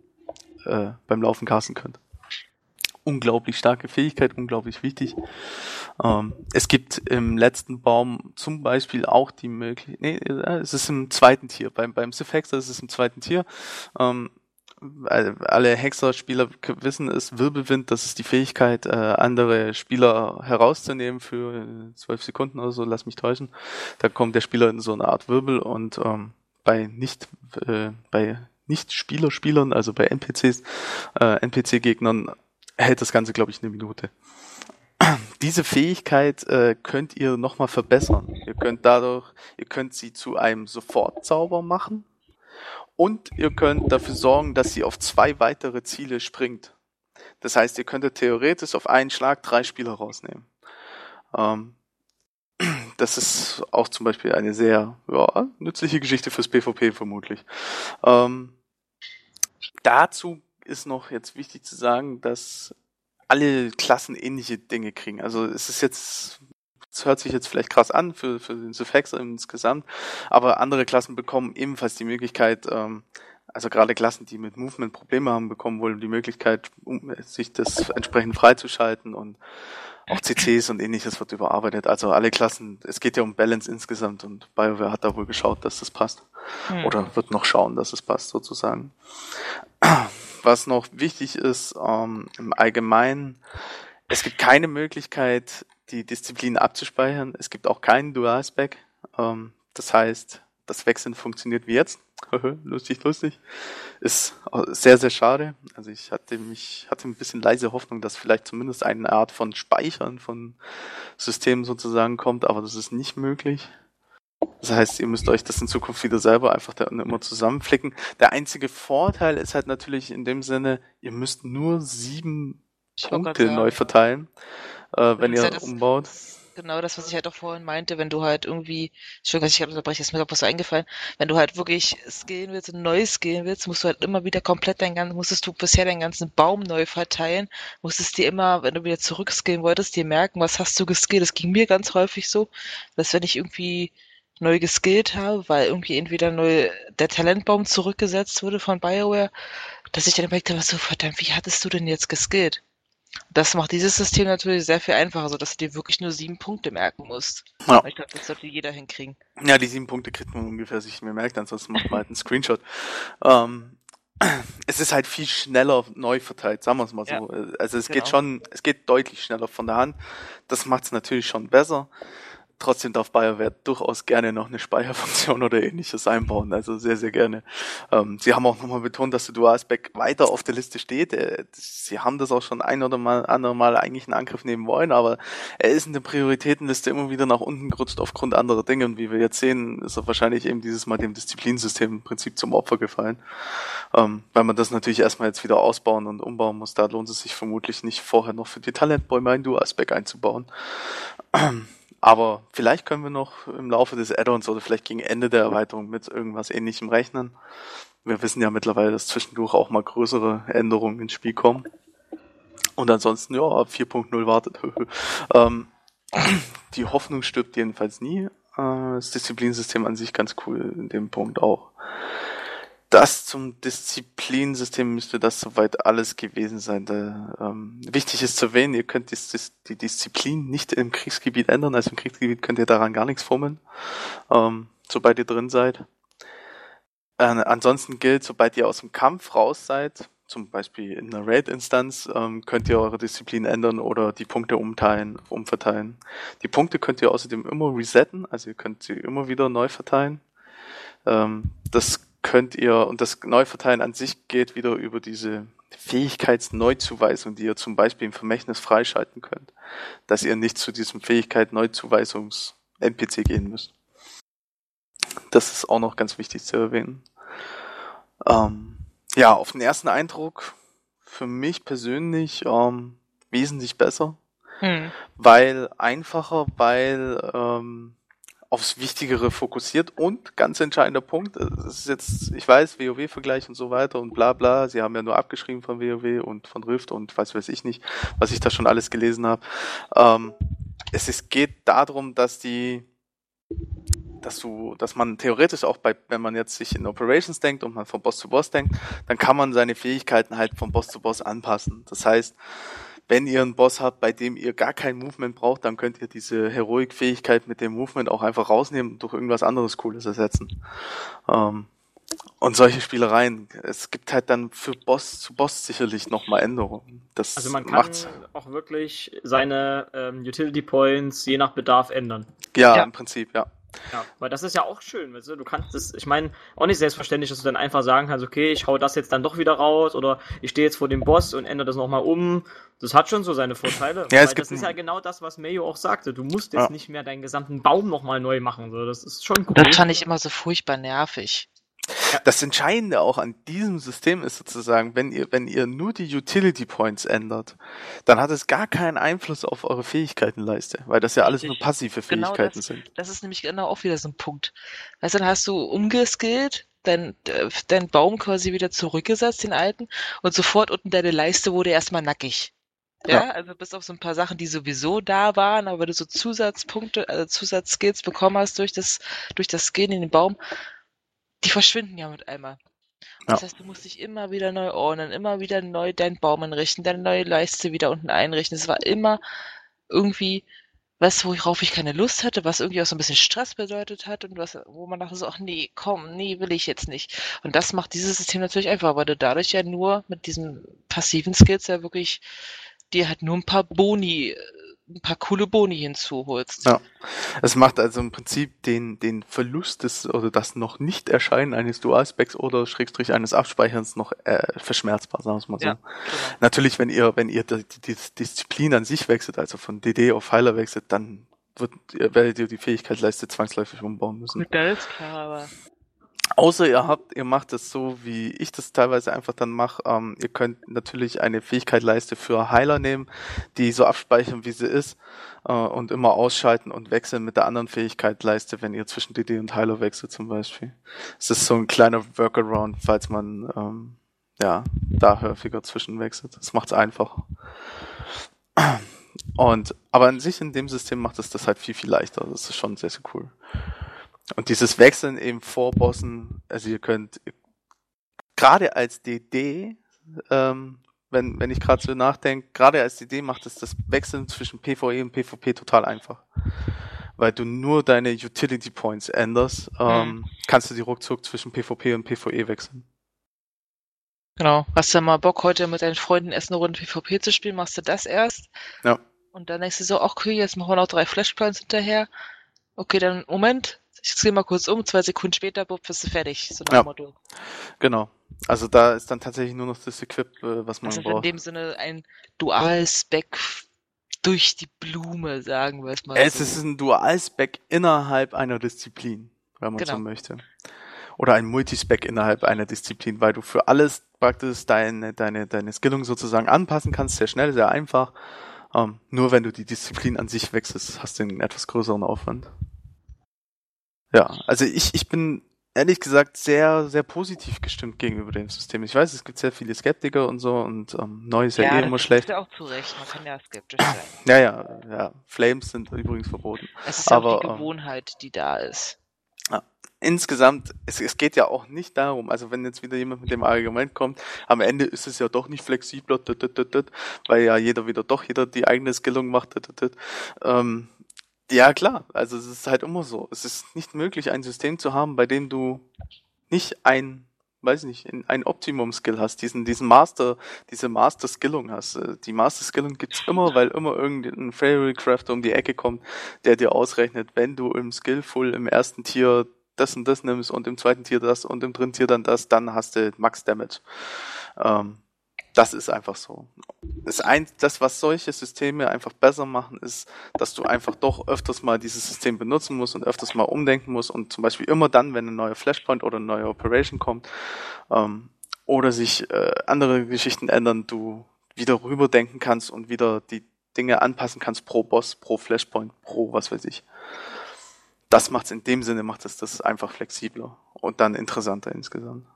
äh, beim Laufen casten könnt unglaublich starke Fähigkeit, unglaublich wichtig. Ähm, es gibt im letzten Baum zum Beispiel auch die Möglichkeit, nee, äh, es ist im zweiten Tier, beim, beim Sith Hexer ist es im zweiten Tier. Ähm, alle Hexer-Spieler wissen es, Wirbelwind, das ist die Fähigkeit, äh, andere Spieler herauszunehmen für zwölf Sekunden oder so, lass mich täuschen. Da kommt der Spieler in so eine Art Wirbel und ähm, bei nicht, äh, bei Nicht-Spieler-Spielern, also bei NPCs, äh, NPC-Gegnern, hält das Ganze, glaube ich, eine Minute. Diese Fähigkeit äh, könnt ihr nochmal verbessern. Ihr könnt dadurch, ihr könnt sie zu einem Sofortzauber machen und ihr könnt dafür sorgen, dass sie auf zwei weitere Ziele springt. Das heißt, ihr könntet theoretisch auf einen Schlag drei Spieler rausnehmen. Ähm, das ist auch zum Beispiel eine sehr ja, nützliche Geschichte fürs PvP vermutlich. Ähm, dazu ist noch jetzt wichtig zu sagen, dass alle Klassen ähnliche Dinge kriegen. Also es ist jetzt, es hört sich jetzt vielleicht krass an für, für den Sufex insgesamt, aber andere Klassen bekommen ebenfalls die Möglichkeit, ähm, also gerade Klassen, die mit Movement Probleme haben, bekommen wohl die Möglichkeit, um sich das entsprechend freizuschalten und auch CCs und ähnliches wird überarbeitet. Also alle Klassen, es geht ja um Balance insgesamt und BioWare hat da wohl geschaut, dass das passt. Hm. Oder wird noch schauen, dass es passt, sozusagen. Was noch wichtig ist, ähm, im Allgemeinen, es gibt keine Möglichkeit, die Disziplinen abzuspeichern. Es gibt auch keinen Dual-Spec. Ähm, das heißt, das Wechseln funktioniert wie jetzt. lustig, lustig. Ist sehr, sehr schade. Also ich hatte mich, hatte ein bisschen leise Hoffnung, dass vielleicht zumindest eine Art von Speichern von Systemen sozusagen kommt, aber das ist nicht möglich. Das heißt, ihr müsst euch das in Zukunft wieder selber einfach da immer zusammenflicken. Der einzige Vorteil ist halt natürlich in dem Sinne, ihr müsst nur sieben Ich Punkte grad neu sagen. verteilen, äh, wenn ihr ja das- umbaut. Genau das, was ich halt auch vorhin meinte, wenn du halt irgendwie, Entschuldigung, ich unterbreche, ist mir gerade was so eingefallen, wenn du halt wirklich skillen willst und neu skillen willst, musst du halt immer wieder komplett dein ganzen, musstest du bisher deinen ganzen Baum neu verteilen, musstest dir immer, wenn du wieder zurückskillen wolltest, dir merken, was hast du geskillt. Das ging mir ganz häufig so, dass wenn ich irgendwie neu geskillt habe, weil irgendwie entweder neu der Talentbaum zurückgesetzt wurde von BioWare, dass ich dann gemerkt habe, so verdammt, wie hattest du denn jetzt geskillt? Das macht dieses System natürlich sehr viel einfacher, sodass du dir wirklich nur sieben Punkte merken musst. Ja. Ich glaube, das sollte jeder hinkriegen. Ja, die sieben Punkte kriegt man ungefähr sich mir merkt, ansonsten macht man halt einen Screenshot. Ähm, es ist halt viel schneller neu verteilt, sagen wir es mal so. Also es geht Genau. schon, es geht deutlich schneller von der Hand. Das macht es natürlich schon besser. Trotzdem darf BioWare durchaus gerne noch eine Speicherfunktion oder ähnliches einbauen, also sehr, sehr gerne. Ähm, sie haben auch nochmal betont, dass der Dual-Spec weiter auf der Liste steht. Äh, sie haben das auch schon ein oder mal, andere Mal eigentlich in Angriff nehmen wollen, aber er ist in der Prioritätenliste immer wieder nach unten gerutscht aufgrund anderer Dinge und wie wir jetzt sehen, ist er wahrscheinlich eben dieses Mal dem Disziplinsystem im Prinzip zum Opfer gefallen. Ähm, weil man das natürlich erstmal jetzt wieder ausbauen und umbauen muss, da lohnt es sich vermutlich nicht vorher noch für die Talentbäume ein Dual-Spec einzubauen. Aber vielleicht können wir noch im Laufe des Add-ons oder vielleicht gegen Ende der Erweiterung mit irgendwas ähnlichem rechnen. Wir wissen ja mittlerweile, dass zwischendurch auch mal größere Änderungen ins Spiel kommen. Und ansonsten, ja, 4.0 wartet. ähm, die Hoffnung stirbt jedenfalls nie. Äh, das Disziplinsystem an sich ganz cool in dem Punkt auch das zum Disziplinsystem müsste das soweit alles gewesen sein. Da, ähm, wichtig ist zu erwähnen, ihr könnt die, die, Disziplin nicht im Kriegsgebiet ändern, also im Kriegsgebiet könnt ihr daran gar nichts fummeln, ähm, sobald ihr drin seid. Äh, ansonsten gilt, sobald ihr aus dem Kampf raus seid, zum Beispiel in einer Raid-Instanz, ähm, könnt ihr eure Disziplin ändern oder die Punkte umteilen, umverteilen. Die Punkte könnt ihr außerdem immer resetten, also ihr könnt sie immer wieder neu verteilen. Ähm, das könnt ihr, und das Neuverteilen an sich geht wieder über diese Fähigkeitsneuzuweisung, die ihr zum Beispiel im Vermächtnis freischalten könnt, dass ihr nicht zu diesem Fähigkeit-Neuzuweisungs-NPC gehen müsst. Das ist auch noch ganz wichtig zu erwähnen. Ähm, ja, auf den ersten Eindruck für mich persönlich ähm, wesentlich besser, hm. weil einfacher, weil ähm, aufs Wichtigere fokussiert und ganz entscheidender Punkt, es ist jetzt, ich weiß, WoW-Vergleich und so weiter und bla bla, sie haben ja nur abgeschrieben von WoW und von Rift und weiß weiß ich nicht, was ich da schon alles gelesen habe. Ähm, es ist, geht darum, dass die dass du, dass man theoretisch auch bei, wenn man jetzt sich in Operations denkt und man von Boss zu Boss denkt, dann kann man seine Fähigkeiten halt von Boss zu Boss anpassen. Das heißt, wenn ihr einen Boss habt, bei dem ihr gar kein Movement braucht, dann könnt ihr diese Heroic-Fähigkeit mit dem Movement auch einfach rausnehmen und durch irgendwas anderes Cooles ersetzen. Ähm, und solche Spielereien. Es gibt halt dann für Boss zu Boss sicherlich nochmal Änderungen. Das also man kann macht's. auch wirklich seine ähm, Utility Points je nach Bedarf ändern. Ja, ja, im Prinzip, ja. Ja, weil das ist ja auch schön, weißt du, du kannst das, ich meine, auch nicht selbstverständlich, dass du dann einfach sagen kannst, okay, ich hau das jetzt dann doch wieder raus oder ich stehe jetzt vor dem Boss und ändere das nochmal um. Das hat schon so seine Vorteile. Ja, es gibt das ist ja genau das, was Mayo auch sagte. Du musst jetzt ja. nicht mehr deinen gesamten Baum nochmal neu machen. So, das ist schon cool. Das fand ich immer so furchtbar nervig. Das Entscheidende auch an diesem System ist sozusagen, wenn ihr, wenn ihr nur die Utility Points ändert, dann hat es gar keinen Einfluss auf eure Fähigkeitenleiste, weil das ja alles nur passive genau Fähigkeiten genau das, sind. Das ist nämlich genau auch wieder so ein Punkt. Weißt du, dann hast du umgeskillt, dein, dein Baum quasi wieder zurückgesetzt, den alten, und sofort unten deine Leiste wurde erstmal nackig. Ja, ja, also bis auf so ein paar Sachen, die sowieso da waren, aber du so Zusatzpunkte, also Zusatzskills bekommen hast durch das, durch das Skillen in den Baum, die verschwinden ja mit einmal. Das ja. heißt, du musst dich immer wieder neu ordnen, immer wieder neu deinen Baum einrichten, deine neue Leiste wieder unten einrichten. Es war immer irgendwie was, worauf ich keine Lust hatte, was irgendwie auch so ein bisschen Stress bedeutet hat und was, wo man dachte so, ach nee, komm, nee, will ich jetzt nicht. Und das macht dieses System natürlich einfach, weil du dadurch ja nur mit diesen passiven Skills ja wirklich dir halt nur ein paar Boni äh, ein paar coole Boni hinzuholst. Ja. Es macht also im Prinzip den, den Verlust des oder das noch nicht Erscheinen eines Dual-Specs oder Schrägstrich eines Abspeicherns noch äh, verschmerzbar, sagen wir es mal so. Ja, genau. Natürlich, wenn ihr, wenn ihr die, die Disziplin an sich wechselt, also von DD auf Heiler wechselt, dann wird, werdet ihr die Fähigkeitsleiste zwangsläufig umbauen müssen. Das ist klar, aber Außer ihr habt, ihr macht es so, wie ich das teilweise einfach dann mache. Ähm, ihr könnt natürlich eine Fähigkeitsleiste für Heiler nehmen, die so abspeichern, wie sie ist, äh, und immer ausschalten und wechseln mit der anderen Fähigkeitsleiste, wenn ihr zwischen DD und Heiler wechselt zum Beispiel. Es ist so ein kleiner Workaround, falls man ähm, ja da häufiger zwischenwechselt. Das macht es einfach. Und aber an sich in dem System macht es das halt viel, viel leichter. Das ist schon sehr, sehr cool. Und dieses Wechseln eben vor Bossen, also ihr könnt gerade als DD, ähm, wenn, wenn ich gerade so nachdenke, gerade als DD macht es das Wechseln zwischen PvE und PvP total einfach. Weil du nur deine Utility Points änderst, ähm, mhm. kannst du die ruckzuck zwischen PvP und PvE wechseln. Genau. Hast du mal Bock, heute mit deinen Freunden erst eine Runde PvP zu spielen, machst du das erst. Ja. Und dann denkst du so, ach cool, jetzt machen wir noch drei Flashpoints hinterher Okay, dann Moment. Ich zähle mal kurz um. Zwei Sekunden später, bupp, bist du fertig. So Ja. Motto. Genau. Also da ist dann tatsächlich nur noch das Equip, äh, was man Das ist in braucht. dem Sinne ein Dual-Spec durch die Blume, sagen wir es mal Es so. ist ein Dual-Spec innerhalb einer Disziplin, wenn man so Genau. möchte. Oder ein Multispec innerhalb einer Disziplin, weil du für alles praktisch deine, deine, deine Skillung sozusagen anpassen kannst, sehr schnell, sehr einfach. Ähm, nur wenn du die Disziplin an sich wechselst, hast du einen etwas größeren Aufwand. Ja, also ich, ich bin ehrlich gesagt sehr, sehr positiv gestimmt gegenüber dem System. Ich weiß, es gibt sehr viele Skeptiker und so und ähm, neu ist ja, eh das immer schlecht. ja auch zu Recht. Man kann ja skeptisch sein. Ja, ja, ja. Flames sind übrigens verboten. Es ist ja auch Aber, die ähm, Gewohnheit, die da ist. insgesamt, es, es geht ja auch nicht darum, also wenn jetzt wieder jemand mit dem Argument kommt, am Ende ist es ja doch nicht flexibler, tut, tut, tut, weil ja jeder wieder doch jeder die eigene Skillung macht. Ähm, ja klar, also es ist halt immer so. Es ist nicht möglich, ein System zu haben, bei dem du nicht ein, weiß nicht, ein Optimum-Skill hast, diesen, diesen Master, diese Master-Skillung hast. Äh, Die Master-Skillung gibt's immer, weil immer irgendein Fairy Crafter um die Ecke kommt, der dir ausrechnet, wenn du im Skillful im ersten Tier das und das nimmst und im zweiten Tier das und im dritten Tier dann das, dann hast du Max Damage. Ähm, das ist einfach so. Das, ein, das, was solche Systeme einfach besser machen, ist, dass du einfach doch öfters mal dieses System benutzen musst und öfters mal umdenken musst und zum Beispiel immer dann, wenn ein neuer Flashpoint oder eine neue Operation kommt ähm, oder sich äh, andere Geschichten ändern, du wieder rüberdenken kannst und wieder die Dinge anpassen kannst pro Boss, pro Flashpoint, pro was weiß ich. Das macht's in dem Sinne, macht es das einfach flexibler und dann interessanter insgesamt.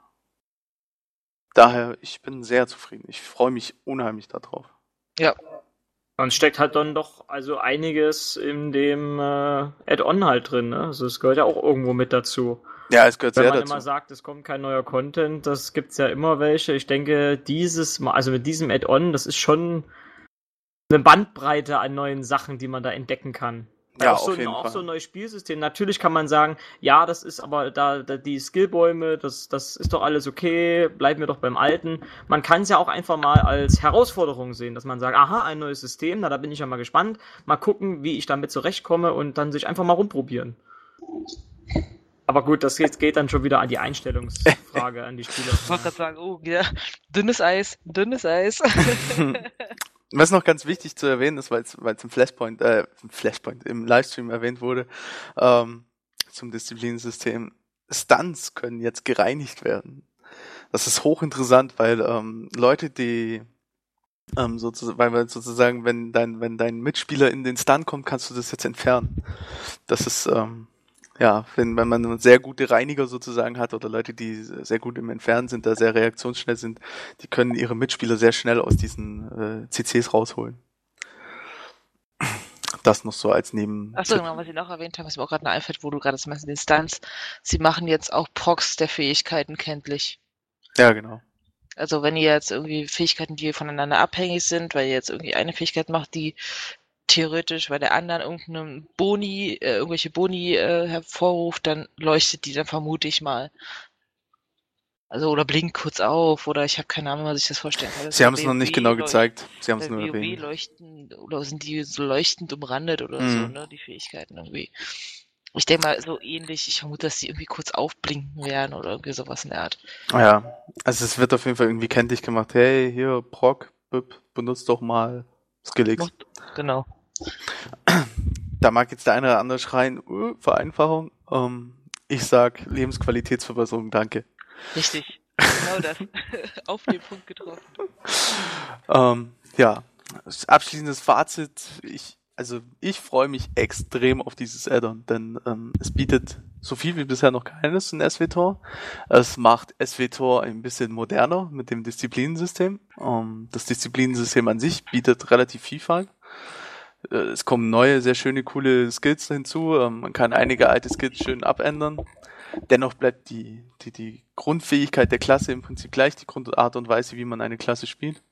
Daher, ich bin sehr zufrieden. Ich freue mich unheimlich darauf. Und steckt halt dann doch also einiges in dem äh, Add-on halt drin, ne? Also es gehört ja auch irgendwo mit dazu. Ja, es gehört Wenn sehr man dazu. immer sagt, es kommt kein neuer Content, das gibt's ja immer welche. Ich denke, dieses Mal, also mit diesem Add-on, das ist schon eine Bandbreite an neuen Sachen, die man da entdecken kann. Ja, auch so, auf ein, jeden auch Fall. so ein neues Spielsystem. Natürlich kann man sagen, ja, das ist aber da, da die Skillbäume, das, das ist doch alles okay, bleiben wir doch beim Alten. Man kann es ja auch einfach mal als Herausforderung sehen, dass man sagt, aha, ein neues System, na, da bin ich ja mal gespannt, mal gucken, wie ich damit zurechtkomme und dann sich einfach mal rumprobieren. Aber gut, das geht, geht dann schon wieder an die Einstellungsfrage an die Spieler. Ich wollte gerade sagen, oh, ja, dünnes Eis, dünnes Eis. Was noch ganz wichtig zu erwähnen ist, weil es im Flashpoint, äh, im Flashpoint, im Livestream erwähnt wurde, ähm, zum Disziplinsystem, Stunts können jetzt gereinigt werden. Das ist hochinteressant, weil ähm, Leute, die ähm, sozusagen, weil sozusagen, wenn dein, wenn dein Mitspieler in den Stun kommt, kannst du das jetzt entfernen. Das ist ähm, ja, wenn, wenn man sehr gute Reiniger sozusagen hat oder Leute, die sehr gut im Entfernen sind, da sehr reaktionsschnell sind, die können ihre Mitspieler sehr schnell aus diesen äh, CCs rausholen. Das noch so als Neben. Achso, genau, was ich noch erwähnt habe, was mir auch gerade einfällt, wo du gerade das meinst, Stunts. Sie machen jetzt auch Procs der Fähigkeiten kenntlich. Ja, genau. Also wenn ihr jetzt irgendwie Fähigkeiten, die voneinander abhängig sind, weil ihr jetzt irgendwie eine Fähigkeit macht, die theoretisch bei der anderen irgendeinem Boni, äh, irgendwelche Boni äh, hervorruft, dann leuchtet die dann vermute ich mal. Also oder blinkt kurz auf oder ich habe keine Ahnung, was ich das vorstellen kann. Sie haben es noch nicht genau leucht- gezeigt. Sie haben es nur erwähnt. leuchten oder sind die so leuchtend umrandet oder so, Mhm. ne, die Fähigkeiten irgendwie. Ich denke mal so ähnlich, ich vermute, dass die irgendwie kurz aufblinken werden oder irgendwie sowas in der Art. Ja, also es wird auf jeden Fall irgendwie kenntlich gemacht. Hey, hier, Proc, Bip, benutzt doch mal. Macht- Genau. Da mag jetzt der eine oder andere schreien, äh, Vereinfachung. Ähm, ich sag Lebensqualitätsverbesserung, danke. Richtig. Genau das. Auf den Punkt getroffen. Ähm, ja, abschließendes Fazit. Ich, also ich freue mich extrem auf dieses Add-on, denn ähm, es bietet so viel wie bisher noch keines in SWTOR. Es macht SWTOR ein bisschen moderner mit dem Disziplinensystem. Ähm, das Disziplinensystem an sich bietet relativ Vielfalt. Äh, Es kommen neue, sehr schöne, coole Skills hinzu. Ähm, Man kann einige alte Skills schön abändern. Dennoch bleibt die, die, die Grundfähigkeit der Klasse im Prinzip gleich, die Grundart und Weise, wie man eine Klasse spielt.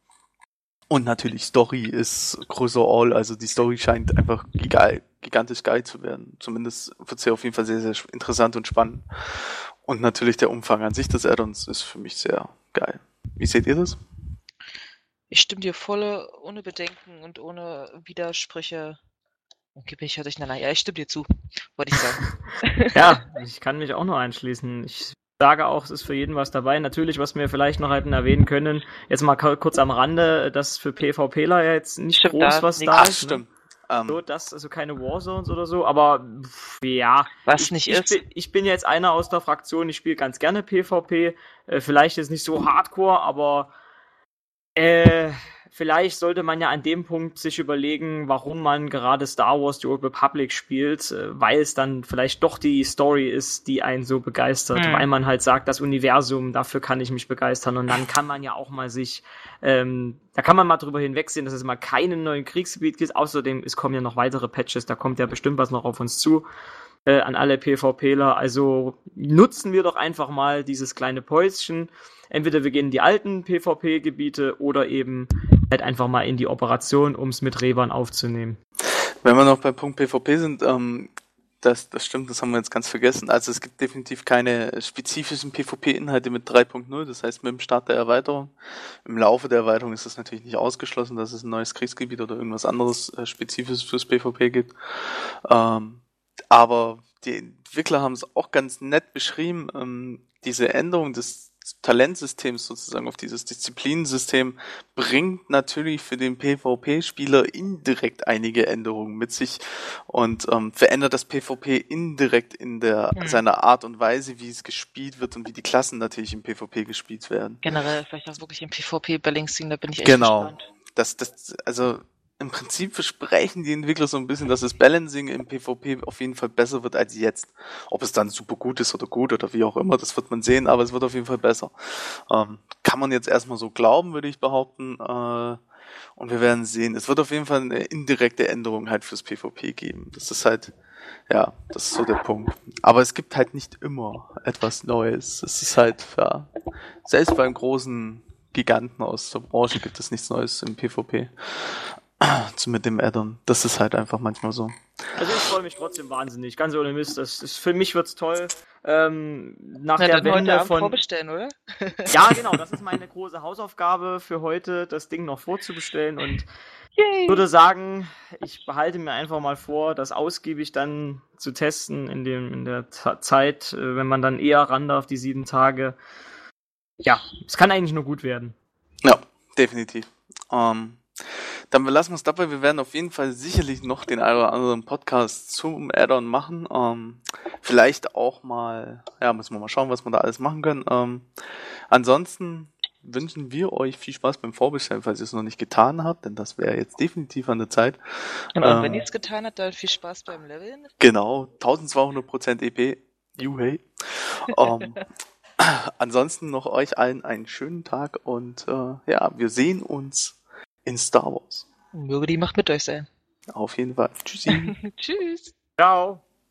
Und natürlich Story ist größer all, also die Story scheint einfach giga- gigantisch geil zu werden. Zumindest wird sie auf jeden Fall sehr, sehr interessant und spannend. Und natürlich der Umfang an sich des Add-ons ist für mich sehr geil. Wie seht ihr das? Ich stimme dir voll ohne Bedenken und ohne Widersprüche Okay, bin ich ja durcheinander. Ja, ich stimme dir zu, wollte ich sagen. ja, ich kann mich auch nur einschließen. Ich sage auch, es ist für jeden was dabei. Natürlich, was wir vielleicht noch hätten erwähnen können, jetzt mal kurz am Rande, dass für PvPler ja jetzt nicht stimmt, groß da was da ist. Ne? Stimmt. Ne? So, das, also keine Warzones oder so, aber pff, ja. Was ich, nicht ich ist. Bin, ich bin jetzt einer aus der Fraktion, ich spiele ganz gerne PvP. Äh, vielleicht ist nicht so hardcore, aber äh, vielleicht sollte man ja an dem Punkt sich überlegen, warum man gerade Star Wars The Old Republic spielt, äh, weil es dann vielleicht doch die Story ist, die einen so begeistert, hm. weil man halt sagt, das Universum, dafür kann ich mich begeistern und dann kann man ja auch mal sich, ähm, da kann man mal drüber hinwegsehen, dass es mal keinen neuen Kriegsgebiet gibt. Außerdem, es kommen ja noch weitere Patches, da kommt ja bestimmt was noch auf uns zu äh, an alle PvPler. Also nutzen wir doch einfach mal dieses kleine Päuschen. Entweder wir gehen in die alten PvP-Gebiete oder eben halt einfach mal in die Operation, um es mit Rebern aufzunehmen. Wenn wir noch bei Punkt PvP sind, ähm, das, das stimmt, das haben wir jetzt ganz vergessen. Also es gibt definitiv keine spezifischen PvP-Inhalte mit 3.0, das heißt mit dem Start der Erweiterung. Im Laufe der Erweiterung ist es natürlich nicht ausgeschlossen, dass es ein neues Kriegsgebiet oder irgendwas anderes äh, Spezifisches fürs PvP gibt. Ähm, aber die Entwickler haben es auch ganz nett beschrieben, ähm, diese Änderung des Talentsystems sozusagen auf dieses Disziplinensystem bringt natürlich für den PvP-Spieler indirekt einige Änderungen mit sich und ähm, verändert das PvP indirekt in der hm. seiner Art und Weise, wie es gespielt wird und wie die Klassen natürlich im PvP gespielt werden. Generell vielleicht auch wirklich im PvP Balancing, da bin ich echt genau. gespannt. Genau. Das, das, also im Prinzip versprechen die Entwickler so ein bisschen, dass das Balancing im PvP auf jeden Fall besser wird als jetzt. Ob es dann super gut ist oder gut oder wie auch immer, das wird man sehen, aber es wird auf jeden Fall besser. Ähm, kann man jetzt erstmal so glauben, würde ich behaupten. Äh, und wir werden sehen. Es wird auf jeden Fall eine indirekte Änderung halt fürs PvP geben. Das ist halt, ja, das ist so der Punkt. Aber es gibt halt nicht immer etwas Neues. Es ist halt, ja, selbst beim großen Giganten aus der Branche gibt es nichts Neues im PvP mit dem Addon. Das ist halt einfach manchmal so. Also ich freue mich trotzdem wahnsinnig, ganz ohne Mist. Das ist, für mich wird's toll. Ähm, nach Na, der Wende von vorbestellen, oder? ja, genau. Das ist meine große Hausaufgabe für heute, das Ding noch vorzubestellen und ich würde sagen, ich behalte mir einfach mal vor, das ausgiebig dann zu testen in dem in der Ta Zeit, äh, wenn man dann eher ran darf, die sieben Tage. Ja, es kann eigentlich nur gut werden. Ja, definitiv. Ähm, dann belassen wir es dabei. Wir werden auf jeden Fall sicherlich noch den einen oder anderen Podcast zum Add-on machen. Ähm, vielleicht auch mal, ja, müssen wir mal schauen, was wir da alles machen können. Ähm, ansonsten wünschen wir euch viel Spaß beim Vorbestellen, falls ihr es noch nicht getan habt, denn das wäre jetzt definitiv an der Zeit. Genau, und wenn ähm, ihr es getan habt, dann viel Spaß beim Leveln. Genau, 1200% EP. Juhey. ähm, ansonsten noch euch allen einen schönen Tag und äh, ja, wir sehen uns in Star Wars. Möge die Macht mit euch sein. Auf jeden Fall. Tschüssi. Tschüss. Ciao.